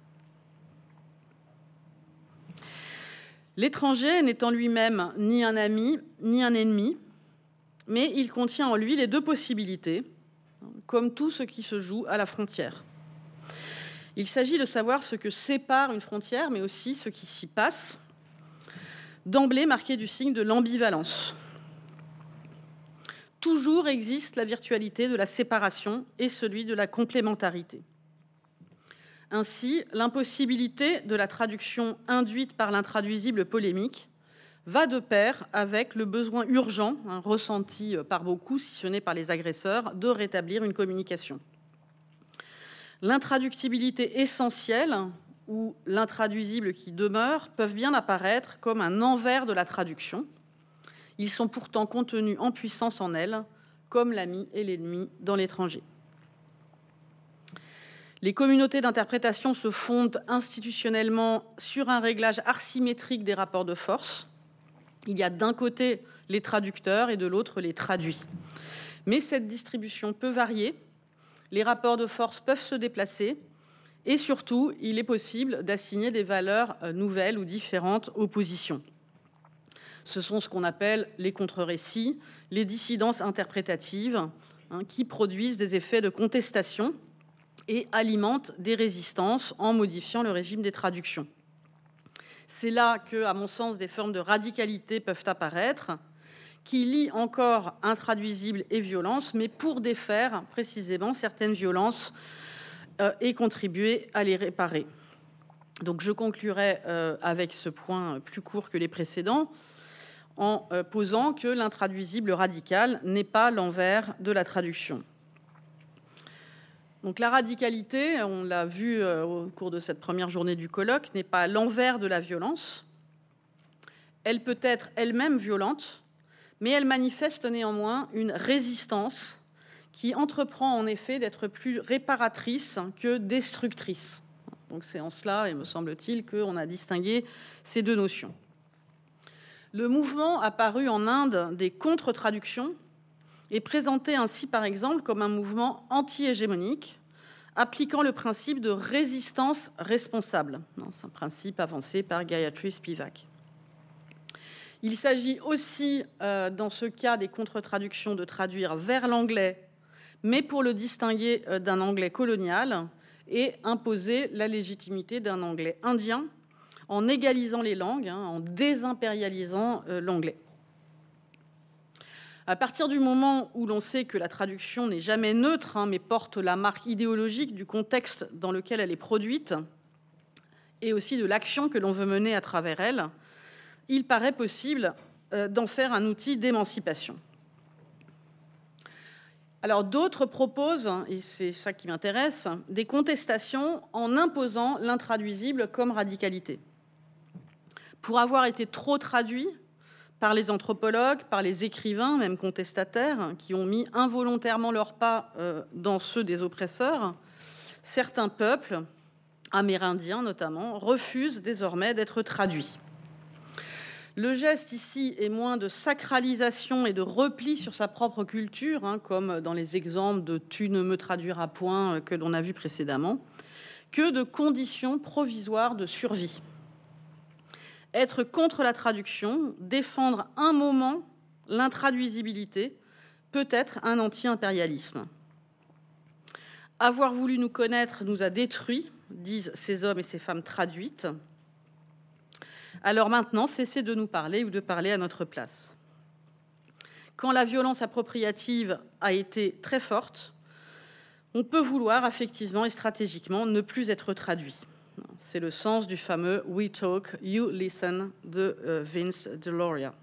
L'étranger n'étant lui-même ni un ami ni un ennemi, mais il contient en lui les deux possibilités, comme tout ce qui se joue à la frontière. Il s'agit de savoir ce que sépare une frontière, mais aussi ce qui s'y passe, d'emblée marqué du signe de l'ambivalence. Toujours existe la virtualité de la séparation et celui de la complémentarité. Ainsi, l'impossibilité de la traduction induite par l'intraduisible polémique va de pair avec le besoin urgent, hein, ressenti par beaucoup, si ce n'est par les agresseurs, de rétablir une communication. L'intraductibilité essentielle ou l'intraduisible qui demeure peuvent bien apparaître comme un envers de la traduction. Ils sont pourtant contenus en puissance en elle, comme l'ami et l'ennemi dans l'étranger. Les communautés d'interprétation se fondent institutionnellement sur un réglage asymétrique des rapports de force. Il y a d'un côté les traducteurs et de l'autre les traduits. Mais cette distribution peut varier, les rapports de force peuvent se déplacer et surtout, il est possible d'assigner des valeurs nouvelles ou différentes aux positions. Ce sont ce qu'on appelle les contre-récits, les dissidences interprétatives, hein, qui produisent des effets de contestation et alimentent des résistances en modifiant le régime des traductions. C'est là que, à mon sens, des formes de radicalité peuvent apparaître, qui lient encore intraduisible et violence, mais pour défaire précisément certaines violences euh, et contribuer à les réparer. Donc je conclurai euh, avec ce point plus court que les précédents en euh, posant que l'intraduisible radical n'est pas l'envers de la traduction. Donc la radicalité, on l'a vu au cours de cette première journée du colloque, n'est pas l'envers de la violence. Elle peut être elle-même violente, mais elle manifeste néanmoins une résistance qui entreprend en effet d'être plus réparatrice que destructrice. Donc c'est en cela, et me semble-t-il, qu'on a distingué ces deux notions. Le mouvement apparu en Inde des contre-traductions est présenté ainsi par exemple comme un mouvement anti-hégémonique appliquant le principe de résistance responsable. C'est un principe avancé par Gayatri Spivak. Il s'agit aussi, euh, dans ce cas des contre-traductions, de traduire vers l'anglais mais pour le distinguer euh, d'un anglais colonial et imposer la légitimité d'un anglais indien en égalisant les langues, hein, en désimpérialisant euh, l'anglais. À partir du moment où l'on sait que la traduction n'est jamais neutre, hein, mais porte la marque idéologique du contexte dans lequel elle est produite, et aussi de l'action que l'on veut mener à travers elle, il paraît possible euh, d'en faire un outil d'émancipation. Alors d'autres proposent, et c'est ça qui m'intéresse, des contestations en imposant l'intraduisible comme radicalité. Pour avoir été trop traduit par les anthropologues, par les écrivains, même contestataires, qui ont mis involontairement leur pas euh, dans ceux des oppresseurs, certains peuples, amérindiens notamment, refusent désormais d'être traduits. Le geste ici est moins de sacralisation et de repli sur sa propre culture, hein, comme dans les exemples de Tu ne me traduiras point que l'on a vu précédemment, que de conditions provisoires de survie. Être contre la traduction, défendre un moment l'intraduisibilité, peut être un anti-impérialisme. Avoir voulu nous connaître nous a détruits, disent ces hommes et ces femmes traduites. Alors maintenant, cessez de nous parler ou de parler à notre place. Quand la violence appropriative a été très forte, on peut vouloir affectivement et stratégiquement ne plus être traduit. C'est le sens du fameux We Talk, You Listen de euh, Vince Deloria.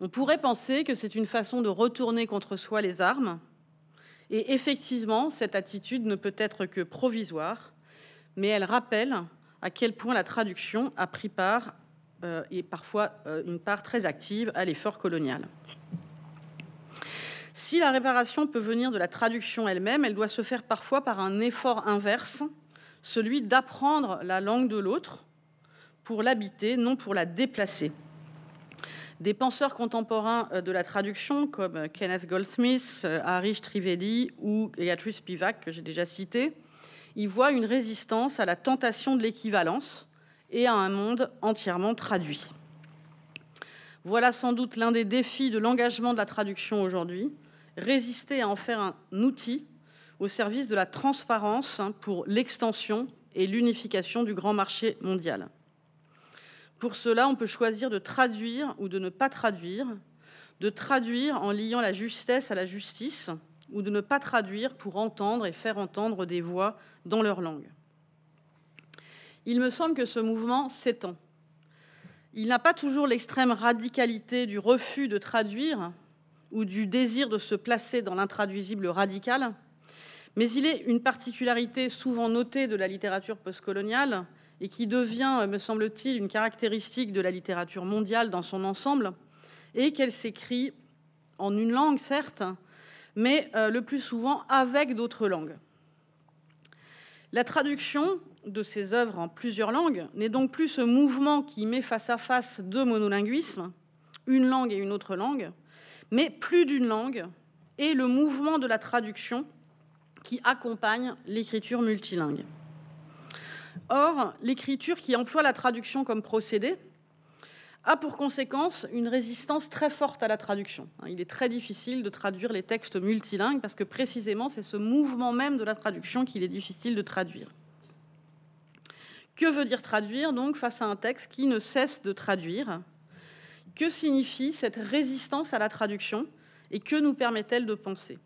On pourrait penser que c'est une façon de retourner contre soi les armes, et effectivement, cette attitude ne peut être que provisoire, mais elle rappelle à quel point la traduction a pris part, euh, et parfois euh, une part très active, à l'effort colonial. Si la réparation peut venir de la traduction elle-même, elle doit se faire parfois par un effort inverse, celui d'apprendre la langue de l'autre pour l'habiter, non pour la déplacer. Des penseurs contemporains euh, de la traduction, comme Kenneth Goldsmith, Harish Trivelli ou Beatrice Spivak, que j'ai déjà cité, il voit une résistance à la tentation de l'équivalence et à un monde entièrement traduit. Voilà sans doute l'un des défis de l'engagement de la traduction aujourd'hui, résister à en faire un outil au service de la transparence pour l'extension et l'unification du grand marché mondial. Pour cela, on peut choisir de traduire ou de ne pas traduire, de traduire en liant la justesse à la justice, ou de ne pas traduire pour entendre et faire entendre des voix dans leur langue. Il me semble que ce mouvement s'étend. Il n'a pas toujours l'extrême radicalité du refus de traduire ou du désir de se placer dans l'intraduisible radical, mais il est une particularité souvent notée de la littérature postcoloniale et qui devient, me semble-t-il, une caractéristique de la littérature mondiale dans son ensemble, et qu'elle s'écrit en une langue, certes, mais euh, le plus souvent avec d'autres langues. La traduction de ces œuvres en plusieurs langues n'est donc plus ce mouvement qui met face à face deux monolinguismes, une langue et une autre langue, mais plus d'une langue, et le mouvement de la traduction qui accompagne l'écriture multilingue. Or, l'écriture qui emploie la traduction comme procédé a pour conséquence une résistance très forte à la traduction. Il est très difficile de traduire les textes multilingues parce que précisément c'est ce mouvement même de la traduction qu'il est difficile de traduire. Que veut dire traduire donc face à un texte qui ne cesse de traduire? Que signifie cette résistance à la traduction et que nous permet-elle de penser?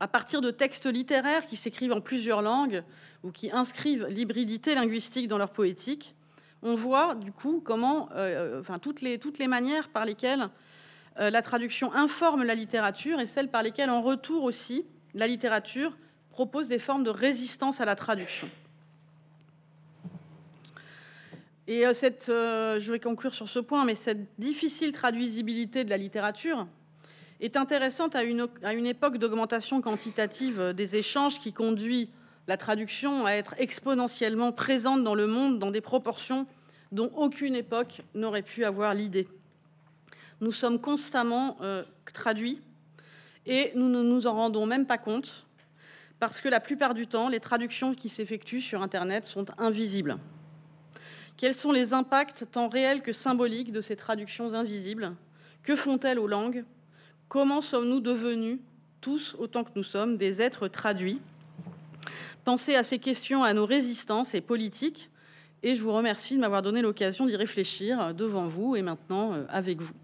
À partir de textes littéraires qui s'écrivent en plusieurs langues ou qui inscrivent l'hybridité linguistique dans leur poétique, on voit du coup comment, euh, enfin, toutes, les, manières par lesquelles euh, la traduction informe la littérature et celles par lesquelles, en retour aussi, la littérature propose des formes de résistance à la traduction. Et euh, cette, je vais conclure sur ce point, mais cette difficile traduisibilité de la littérature est intéressante à une, époque d'augmentation quantitative des échanges qui conduit la traduction à être exponentiellement présente dans le monde dans des proportions dont aucune époque n'aurait pu avoir l'idée. Nous sommes constamment euh, traduits et nous ne nous en rendons même pas compte parce que la plupart du temps, les traductions qui s'effectuent sur Internet sont invisibles. Quels sont les impacts tant réels que symboliques de ces traductions invisibles? Que font-elles aux langues? Comment sommes-nous devenus, tous autant que nous sommes, des êtres traduits? Pensez à ces questions, à nos résistances et politiques, et je vous remercie de m'avoir donné l'occasion d'y réfléchir devant vous et maintenant euh, avec vous.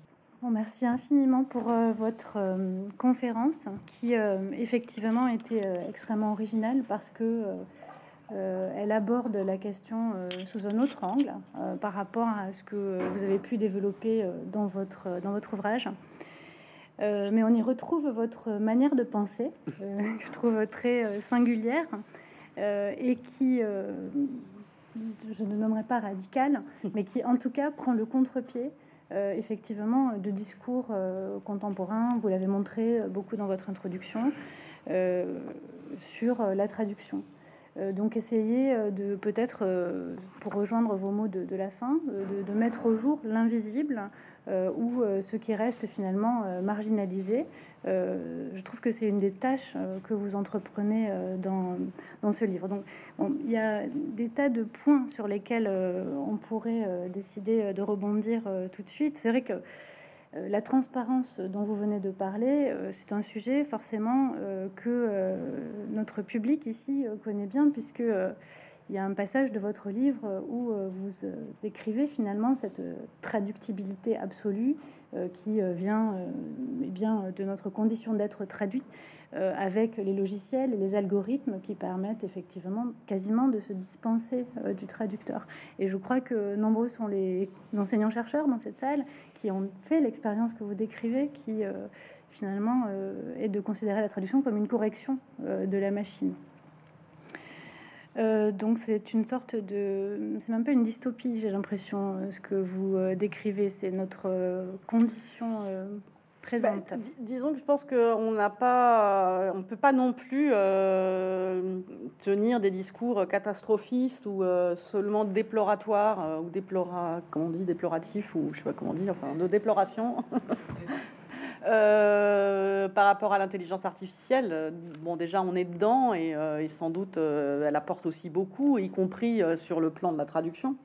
merci infiniment pour euh, votre euh, conférence qui effectivement était extrêmement originale parce que elle aborde la question sous un autre angle par rapport à ce que vous avez pu développer dans votre, dans votre ouvrage. Mais on y retrouve votre manière de penser, que je trouve très singulière, euh, et qui, euh, je ne nommerai pas radical, mais qui en tout cas prend le contre-pied euh, effectivement de discours contemporains. Vous l'avez montré beaucoup dans votre introduction sur la traduction. donc essayer de peut-être, pour rejoindre vos mots de, la fin, de, mettre au jour l'invisible ou ce qui reste finalement marginalisé. je trouve que c'est une des tâches que vous entreprenez dans, dans ce livre. Donc il y a des tas de points sur lesquels on pourrait décider de rebondir tout de suite. C'est vrai que euh, la transparence dont vous venez de parler, euh, c'est un sujet forcément euh, que notre public ici connaît bien, puisque il y a un passage de votre livre où vous décrivez finalement cette traductibilité absolue qui vient eh bien, de notre condition d'être traduit euh, avec les logiciels et les algorithmes qui permettent effectivement quasiment de se dispenser euh, du traducteur. Et je crois que nombreux sont les enseignants-chercheurs dans cette salle qui ont fait l'expérience que vous décrivez, qui euh, finalement est de considérer la traduction comme une correction de la machine. Donc c'est une sorte de, c'est même pas une dystopie, j'ai l'impression, ce que vous décrivez, c'est notre condition bah, disons que je pense qu'on n'a pas, on peut pas non plus euh, tenir des discours catastrophistes ou euh, seulement déploratoires euh, ou déplora, comment on dit, déploratifs ou je sais pas comment dire, enfin de déploration. par rapport à l'intelligence artificielle, bon déjà on est dedans et, et sans doute elle apporte aussi beaucoup, y compris sur le plan de la traduction.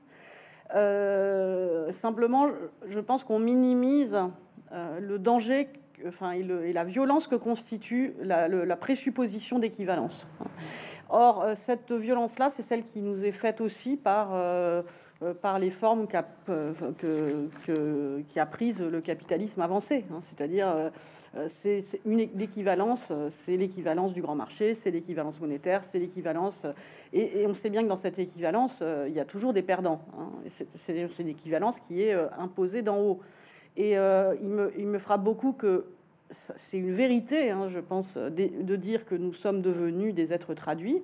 simplement, je pense qu'on minimise euh, le danger enfin, et, la violence que constitue la, présupposition d'équivalence. Or, euh, cette violence-là, c'est celle qui nous est faite aussi par, euh, par les formes qu'a que, qui prise le capitalisme avancé. Hein. C'est-à-dire, c'est l'équivalence, c'est l'équivalence du grand marché, c'est l'équivalence monétaire, c'est l'équivalence. Et, on sait bien que dans cette équivalence, il y a toujours des perdants. Hein. C'est l'équivalence qui est imposée d'en haut. Et euh, il, me, il, me, frappe beaucoup que c'est une vérité, hein, je pense, de, dire que nous sommes devenus des êtres traduits.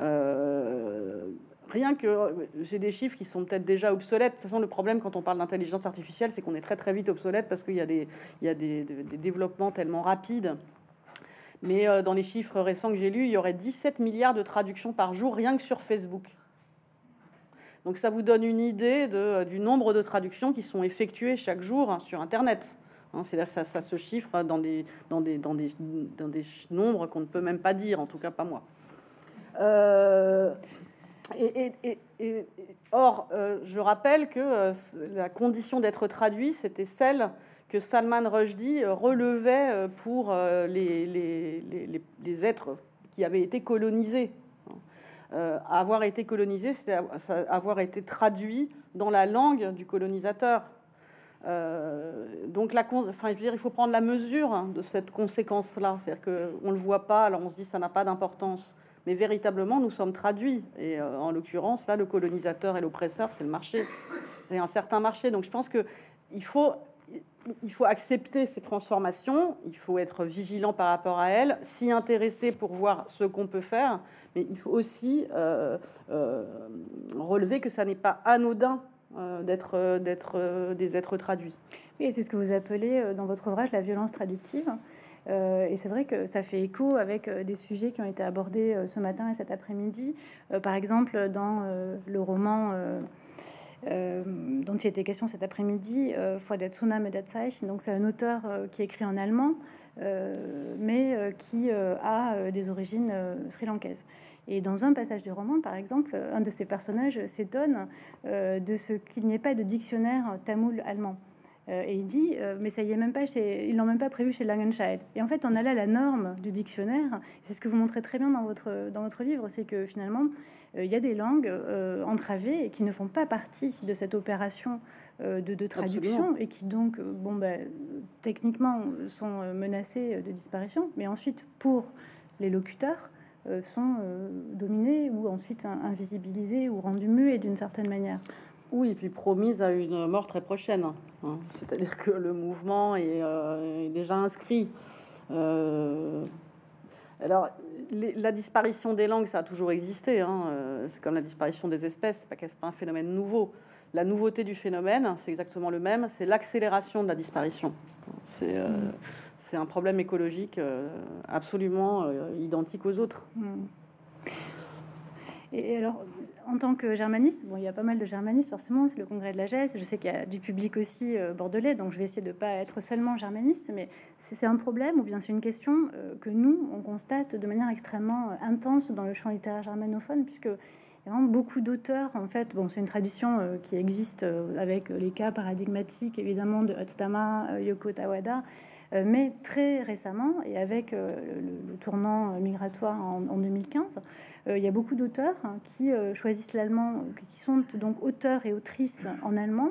Euh, rien que j'ai des chiffres qui sont peut-être déjà obsolètes. De toute façon, le problème quand on parle d'intelligence artificielle, c'est qu'on est très très vite obsolète parce qu'il y a, des, il y a des, développements tellement rapides. Mais euh, dans les chiffres récents que j'ai lus, il y aurait 17 milliards de traductions par jour rien que sur Facebook. Donc ça vous donne une idée du nombre de traductions qui sont effectuées chaque jour hein, sur Internet. Hein, C'est-à-dire ça, se chiffre dans des, dans des, dans des, dans des nombres qu'on ne peut même pas dire, en tout cas pas moi. Euh, et, or, euh, je rappelle que euh, la condition d'être traduit, c'était celle que Salman Rushdie relevait pour les, les, les, les êtres qui avaient été colonisés avoir été colonisé, c'est avoir été traduit dans la langue du colonisateur. Euh, donc, la, enfin, je veux dire, il faut prendre la mesure de cette conséquence-là. C'est-à-dire qu'on ne le voit pas, alors on se dit ça n'a pas d'importance. Mais véritablement, nous sommes traduits. Et euh, en l'occurrence, là, le colonisateur et l'oppresseur, c'est le marché. C'est un certain marché. Donc, je pense qu'il faut il faut accepter ces transformations, il faut être vigilant par rapport à elles, s'y intéresser pour voir ce qu'on peut faire, mais il faut aussi euh, relever que ça n'est pas anodin d'être d'être des êtres traduits. Oui, c'est ce que vous appelez dans votre ouvrage la violence traductive. et c'est vrai que ça fait écho avec des sujets qui ont été abordés ce matin et cet après-midi. par exemple, dans le roman euh, dont il était question cet après-midi, euh, Fuadatsuna Medatsai. Donc, c'est un auteur euh, qui écrit en allemand, mais qui a des origines sri-lankaises. Et dans un passage du roman, par exemple, un de ses personnages s'étonne de ce qu'il n'y ait pas de dictionnaire tamoul-allemand. et il dit, mais ça y est même pas chez, ils l'ont même pas prévu chez Langenscheid. Et en fait, on allait à la norme du dictionnaire. C'est ce que vous montrez très bien dans votre dans votre livre, c'est que finalement, euh, il y a des langues euh, entravées et qui ne font pas partie de cette opération euh, de, traduction et qui donc, bon, ben, techniquement, sont menacées de disparition. Mais ensuite, pour les locuteurs, sont dominés ou ensuite invisibilisés ou rendus muets d'une certaine manière. Oui, et puis promise à une mort très prochaine. Hein. C'est-à-dire que le mouvement est, est déjà inscrit. alors, la disparition des langues, ça a toujours existé. Hein, euh, c'est comme la disparition des espèces, c'est pas, pas un phénomène nouveau. La nouveauté du phénomène, c'est exactement le même, c'est l'accélération de la disparition. C'est euh, mm. un problème écologique euh, absolument identique aux autres. Mm. Et alors, en tant que germaniste, bon, il y a pas mal de germanistes, forcément, c'est le congrès de la GES. Je sais qu'il y a du public aussi euh, bordelais, donc je vais essayer de ne pas être seulement germaniste, mais c'est un problème ou bien c'est une question euh, que nous, on constate de manière extrêmement euh, intense dans le champ littéraire germanophone, puisque il y a vraiment beaucoup d'auteurs, en fait. Bon, c'est une tradition qui existe avec les cas paradigmatiques, évidemment, de Hatsutama, Yoko Tawada, euh, mais très récemment, et avec euh, le, tournant migratoire en, 2015, euh, il y a beaucoup d'auteurs hein, qui choisissent l'allemand, qui sont donc auteurs et autrices en allemand,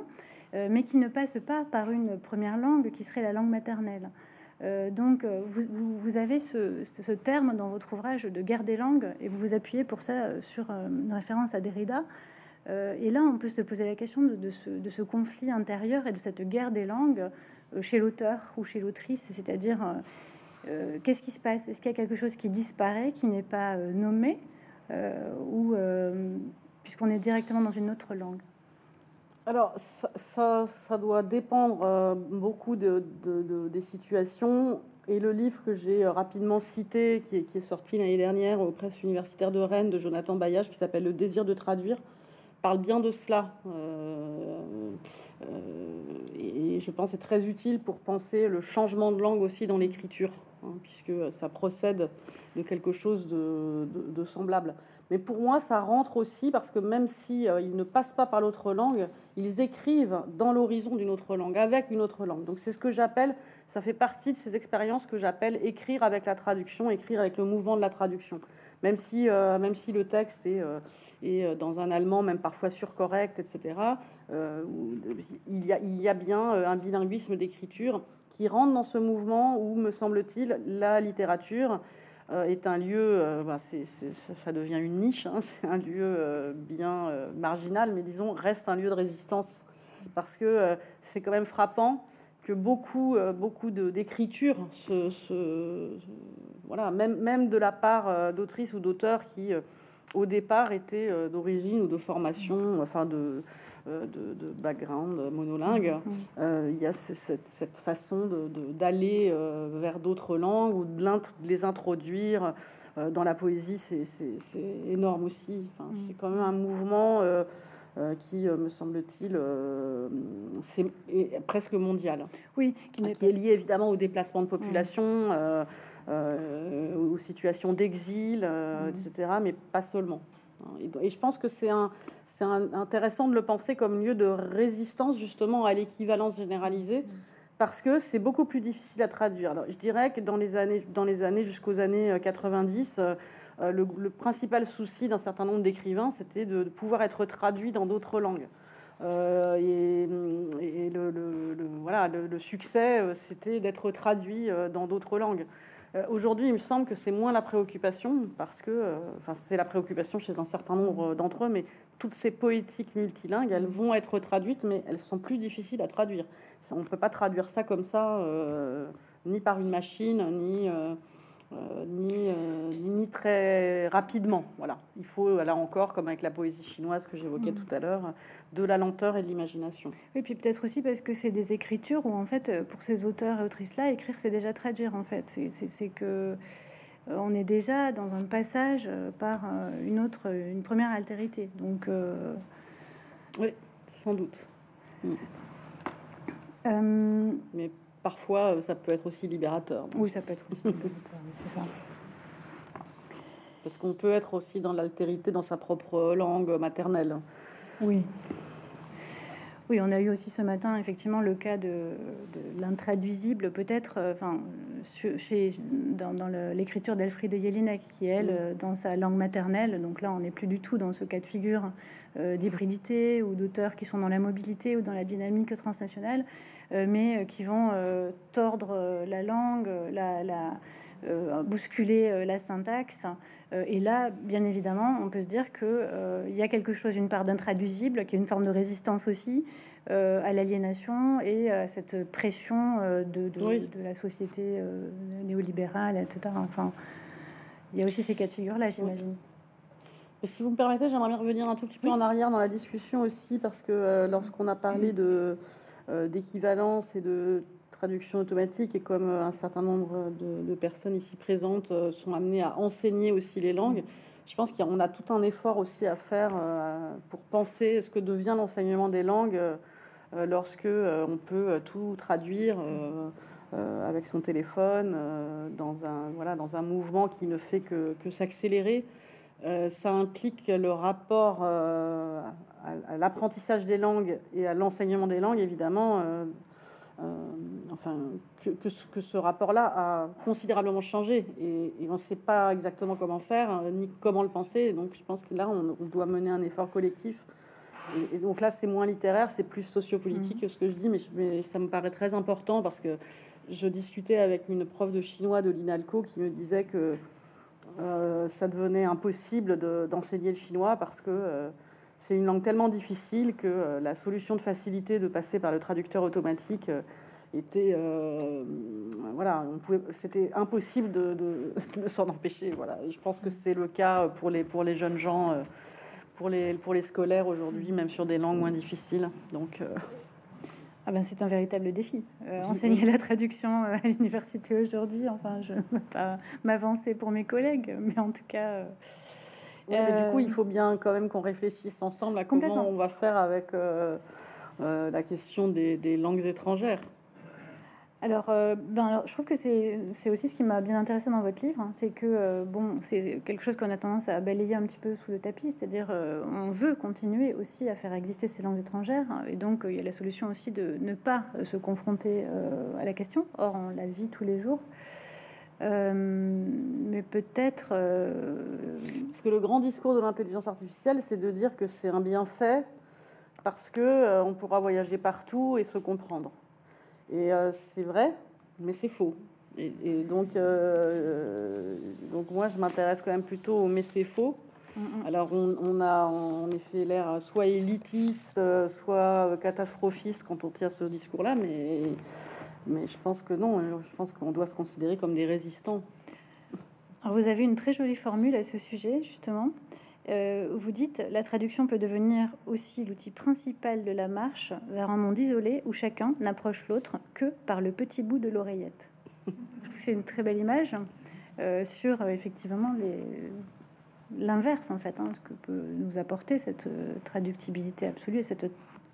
mais qui ne passent pas par une première langue qui serait la langue maternelle. donc, vous, avez ce, terme dans votre ouvrage de guerre des langues, et vous vous appuyez pour ça sur une référence à Derrida. et là, on peut se poser la question de, ce, conflit intérieur et de cette guerre des langues euh, chez l'auteur ou chez l'autrice, c'est-à-dire euh, euh, qu'est-ce qui se passe? Est-ce qu'il y a quelque chose qui disparaît, qui n'est pas nommé, ou puisqu'on est directement dans une autre langue? Alors, ça, doit dépendre beaucoup de, des situations. Et le livre que j'ai rapidement cité, qui est, sorti l'année dernière aux presses universitaires de Rennes, de Jonathan Bayage, qui s'appelle Le désir de traduire, parle bien de cela. Euh, euh, je pense c'est très utile pour penser le changement de langue aussi dans l'écriture, hein, puisque ça procède de quelque chose de, semblable. Mais pour moi, ça rentre aussi parce que même si euh, ne passent pas par l'autre langue, ils écrivent dans l'horizon d'une autre langue, avec une autre langue. Donc c'est ce que j'appelle, ça fait partie de ces expériences que j'appelle écrire avec la traduction, écrire avec le mouvement de la traduction. Même si, euh, même si le texte est, euh, est, dans un allemand, même parfois surcorrect, etc., il, y a, il y a bien un bilinguisme d'écriture qui rentre dans ce mouvement où, me semble-t-il, la littérature est un lieu, euh, bah, ça devient une niche, hein, c'est un lieu euh, bien marginal, mais disons, reste un lieu de résistance. Parce que c'est quand même frappant que beaucoup, beaucoup d'écriture, voilà, même, même de la part d'autrices ou d'auteurs qui, au départ, étaient d'origine ou de formation, enfin de, euh, de, background monolingue, mm. euh, il y a cette, façon d'aller de, euh, vers d'autres langues ou de, les introduire dans la poésie, c'est énorme aussi. Enfin, mm. C'est quand même un mouvement qui, me semble-t-il, c'est presque mondial. Oui, qui, est, lié évidemment au déplacement de population, mm. aux situations d'exil, etc., mais pas seulement. Et je pense que c'est un, intéressant de le penser comme lieu de résistance justement à l'équivalence généralisée, parce que c'est beaucoup plus difficile à traduire. Alors, je dirais que dans les années, dans les années jusqu'aux années 90, euh, euh, le, principal souci d'un certain nombre d'écrivains, c'était de, pouvoir être traduit dans d'autres langues. Euh, et, le, voilà, le, succès, c'était d'être traduit dans d'autres langues. Euh, aujourd'hui, il me semble que c'est moins la préoccupation, parce que, euh, enfin, c'est la préoccupation chez un certain nombre d'entre eux, mais toutes ces poétiques multilingues, elles vont être traduites, mais elles sont plus difficiles à traduire. On ne peut pas traduire ça comme ça, euh, ni par une machine, ni euh, euh, ni, ni, très rapidement. Voilà. Il faut, là encore, comme avec la poésie chinoise que j'évoquais mm. tout à l'heure, de la lenteur et de l'imagination. Et puis peut-être aussi parce que c'est des écritures où, en fait, pour ces auteurs et autrices-là, écrire, c'est déjà traduire, en fait. C'est que euh, on est déjà dans un passage par une autre, une première altérité. Donc, oui, sans doute. Mais parfois, euh, ça peut être aussi libérateur. Oui, ça peut être aussi libérateur, c'est ça. Parce qu'on peut être aussi dans l'altérité dans sa propre langue maternelle. Oui. Oui, on a eu aussi ce matin effectivement le cas de, l'intraduisible, peut-être, euh, enfin, chez, dans, l'écriture d'Elfriede Jelinek, qui elle, mm. euh, dans sa langue maternelle, donc là on n'est plus du tout dans ce cas de figure d'hybridité ou d'auteurs qui sont dans la mobilité ou dans la dynamique transnationale, euh, mais euh, qui vont euh, tordre la langue, la, bousculer la syntaxe. et là, bien évidemment, on peut se dire qu'il y a quelque chose, une part d'intraduisible, qui est une forme de résistance aussi à l'aliénation et à cette pression de, de, la société néolibérale, etc. Enfin, il y a aussi ces cas de figure-là, j'imagine. Si vous me permettez, j'aimerais bien revenir un tout petit peu en arrière dans la discussion aussi, parce que lorsqu'on a parlé de euh, d'équivalence et de traduction automatique, et comme euh, un certain nombre de, personnes ici présentes euh, sont amenées à enseigner aussi les langues, je pense qu'on a tout un effort aussi à faire pour penser ce que devient l'enseignement des langues lorsque on peut tout traduire avec son téléphone dans un voilà dans un mouvement qui ne fait que, que s'accélérer. Ça implique le rapport à, l'apprentissage des langues et à l'enseignement des langues, évidemment, euh, euh, enfin, que, que, ce rapport-là a considérablement changé et, on ne sait pas exactement comment faire hein, ni comment le penser. Donc, je pense que là, on, doit mener un effort collectif. Et, donc là, c'est moins littéraire, c'est plus sociopolitique que mmh. ce que je dis, mais, mais, ça me paraît très important parce que je discutais avec une prof de chinois de l'INALCO qui me disait que euh, ça devenait impossible d'enseigner le chinois parce que c'est une langue tellement difficile que euh, la solution de facilité de passer par le traducteur automatique euh, était euh, voilà c'était impossible de, de, s'en empêcher voilà. Je pense que c'est le cas pour les pour les jeunes gens pour les pour les scolaires aujourd'hui même sur des langues moins difficiles. Donc ah ben c'est un véritable défi. enseigner la traduction à l'université aujourd'hui, enfin, je ne veux pas m'avancer pour mes collègues, mais en tout cas, du coup, il faut bien quand même qu'on réfléchisse ensemble à comment on va faire avec euh, euh, la question des, langues étrangères. Alors, euh, ben, je trouve que c'est aussi ce qui m'a bien intéressé dans votre livre, hein. c'est que bon, c'est quelque chose qu'on a tendance à balayer un petit peu sous le tapis, c'est-à-dire on veut continuer aussi à faire exister ces langues étrangères, hein. et donc il y a la solution aussi de ne pas se confronter à la question. Or, on la vit tous les jours. Euh, mais peut-être. Euh, parce que le grand discours de l'intelligence artificielle, c'est de dire que c'est un bienfait parce que euh, on pourra voyager partout et se comprendre. Et c'est vrai, mais c'est faux. Et, donc, donc moi, je m'intéresse quand même plutôt au mais c'est faux. Alors, on, on, a en effet l'air soit élitiste, soit catastrophiste quand on tient ce discours-là, mais mais je pense que non, je pense qu'on doit se considérer comme des résistants. Alors vous avez une très jolie formule à ce sujet, justement. Euh, vous dites la traduction peut devenir aussi l'outil principal de la marche vers un monde isolé où chacun n'approche l'autre que par le petit bout de l'oreillette. Je trouve c'est une très belle image euh, sur euh, effectivement l'inverse en fait, hein, ce que peut nous apporter cette traductibilité absolue et cette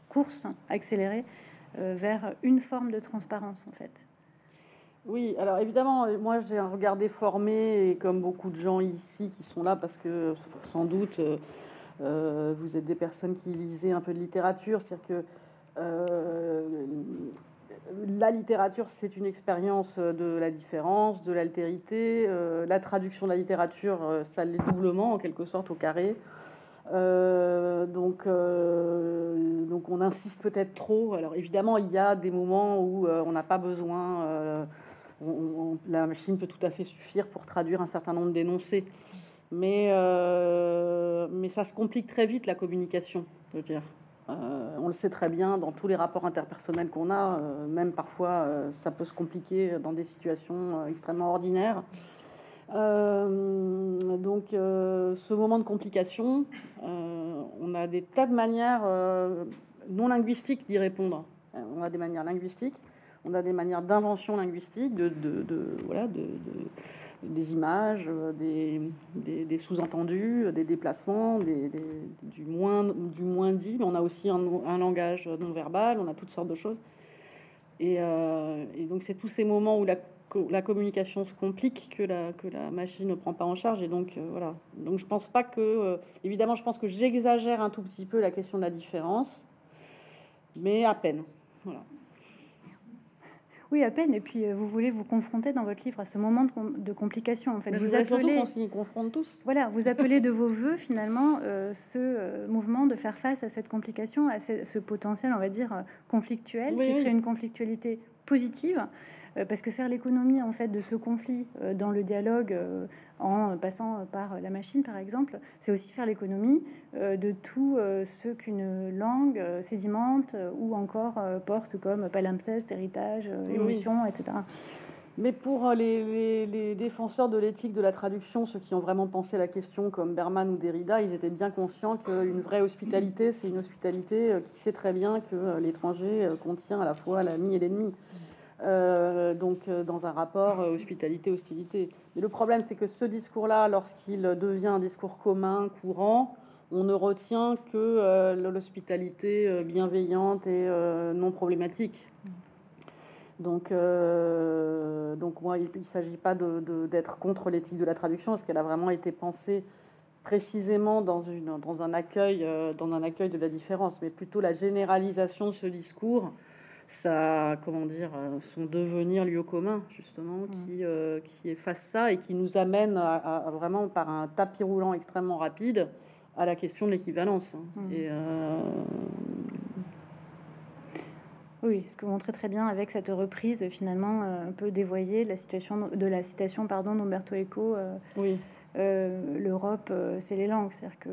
course accélérée vers une forme de transparence en fait. Oui, alors évidemment, moi j'ai un regard déformé, et comme beaucoup de gens ici qui sont là parce que sans doute euh, euh, vous êtes des personnes qui lisaient un peu de littérature, c'est-à-dire que la littérature c'est une expérience de la différence, de l'altérité. la traduction de la littérature, ça l'est doublement en quelque sorte au carré. Euh, donc, euh, donc on insiste peut-être trop. Alors évidemment, il y a des moments où euh, on n'a pas besoin. la machine peut tout à fait suffire pour traduire un certain nombre d'énoncés. Mais, mais ça se complique très vite la communication, je veux dire. on le sait très bien dans tous les rapports interpersonnels qu'on a, même parfois ça peut se compliquer dans des situations extrêmement ordinaires. Euh, donc, euh, ce moment de complication, euh, on a des tas de manières non linguistiques d'y répondre. On a des manières linguistiques, on a des manières d'invention linguistique, de, voilà, de, des images, des, sous-entendus, des déplacements, du, moins, du moins dit, mais on a aussi un, langage non verbal, on a toutes sortes de choses. Et donc, c'est tous ces moments où la la communication se complique, que la, que la machine ne prend pas en charge. Et donc, euh, voilà. Donc, je pense pas que. Euh, évidemment, je pense que j'exagère un tout petit peu la question de la différence, mais à peine. Voilà. Oui, à peine. Et puis, euh, vous voulez vous confronter dans votre livre à ce moment de, complication. En fait, vous appelez. s'y confronte tous. Voilà, vous appelez de vos voeux finalement ce mouvement de faire face à cette complication, à ce, potentiel, on va dire, conflictuel, qui serait une conflictualité positive. Euh, parce que faire l'économie en fait de ce conflit euh, dans le dialogue euh, en passant par la machine par exemple, c'est aussi faire l'économie de tout ce qu'une langue sédimente ou encore porte comme palimpseste, héritage, émotion, etc. Mais pour les, les, défenseurs de l'éthique de la traduction, ceux qui ont vraiment pensé la question comme Berman ou Derrida, ils étaient bien conscients qu'une vraie hospitalité, c'est une hospitalité qui sait très bien que l'étranger contient à la fois l'ami et l'ennemi. Euh, donc euh, dans un rapport euh, hospitalité-hostilité. Mais le problème, c'est que ce discours-là, lorsqu'il devient un discours commun, courant, on ne retient que l'hospitalité bienveillante et non problématique. Donc, donc moi, il ne s'agit pas d'être contre l'éthique de la traduction, parce qu'elle a vraiment été pensée précisément dans, un accueil, dans un accueil de la différence, mais plutôt la généralisation de ce discours ça, comment dire, euh, son devenir lieu commun, justement, mm. qui, euh, qui efface ça et qui nous amène à, vraiment par un tapis roulant extrêmement rapide à la question de l'équivalence. Hein. Mm. Et euh, Oui, ce que vous montrez très bien avec cette reprise finalement un peu dévoyée de la situation de la citation pardon d'Umberto Eco. oui. L'Europe, c'est les langues, c'est-à-dire que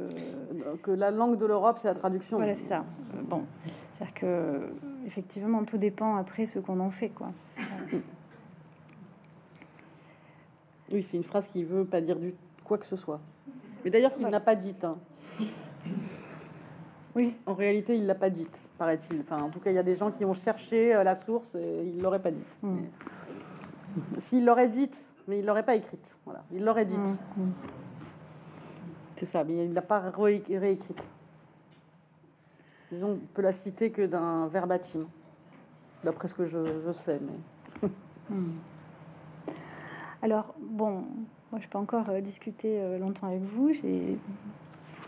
que la langue de l'Europe, c'est la traduction. Voilà, c'est ça. Bon, c'est-à-dire que effectivement, tout dépend après ce qu'on en fait, quoi. Oui, c'est une phrase qui veut pas dire du quoi que ce soit. Mais d'ailleurs, qu'il n'a pas dite. Hein. Oui. En réalité, il l'a pas dite, paraît-il. Enfin, en tout cas, il y a des gens qui ont cherché euh, la source et il l'aurait pas dite. Mm. S'il l'aurait dite, mais il l'aurait pas écrite. Voilà, il l'aurait dite. Mm. C'est ça, mais il l'a pas réécrite. Disons, on peut la citer que d'un verbatim, d'après ce que je, sais. Mais... Hmm. Alors, bon, moi je peux encore euh, discuter euh, longtemps avec vous. J'ai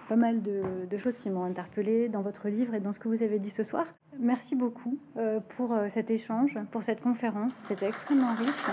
pas mal de, choses qui m'ont interpellée dans votre livre et dans ce que vous avez dit ce soir. Merci beaucoup euh, pour cet échange, pour cette conférence. C'était extrêmement riche.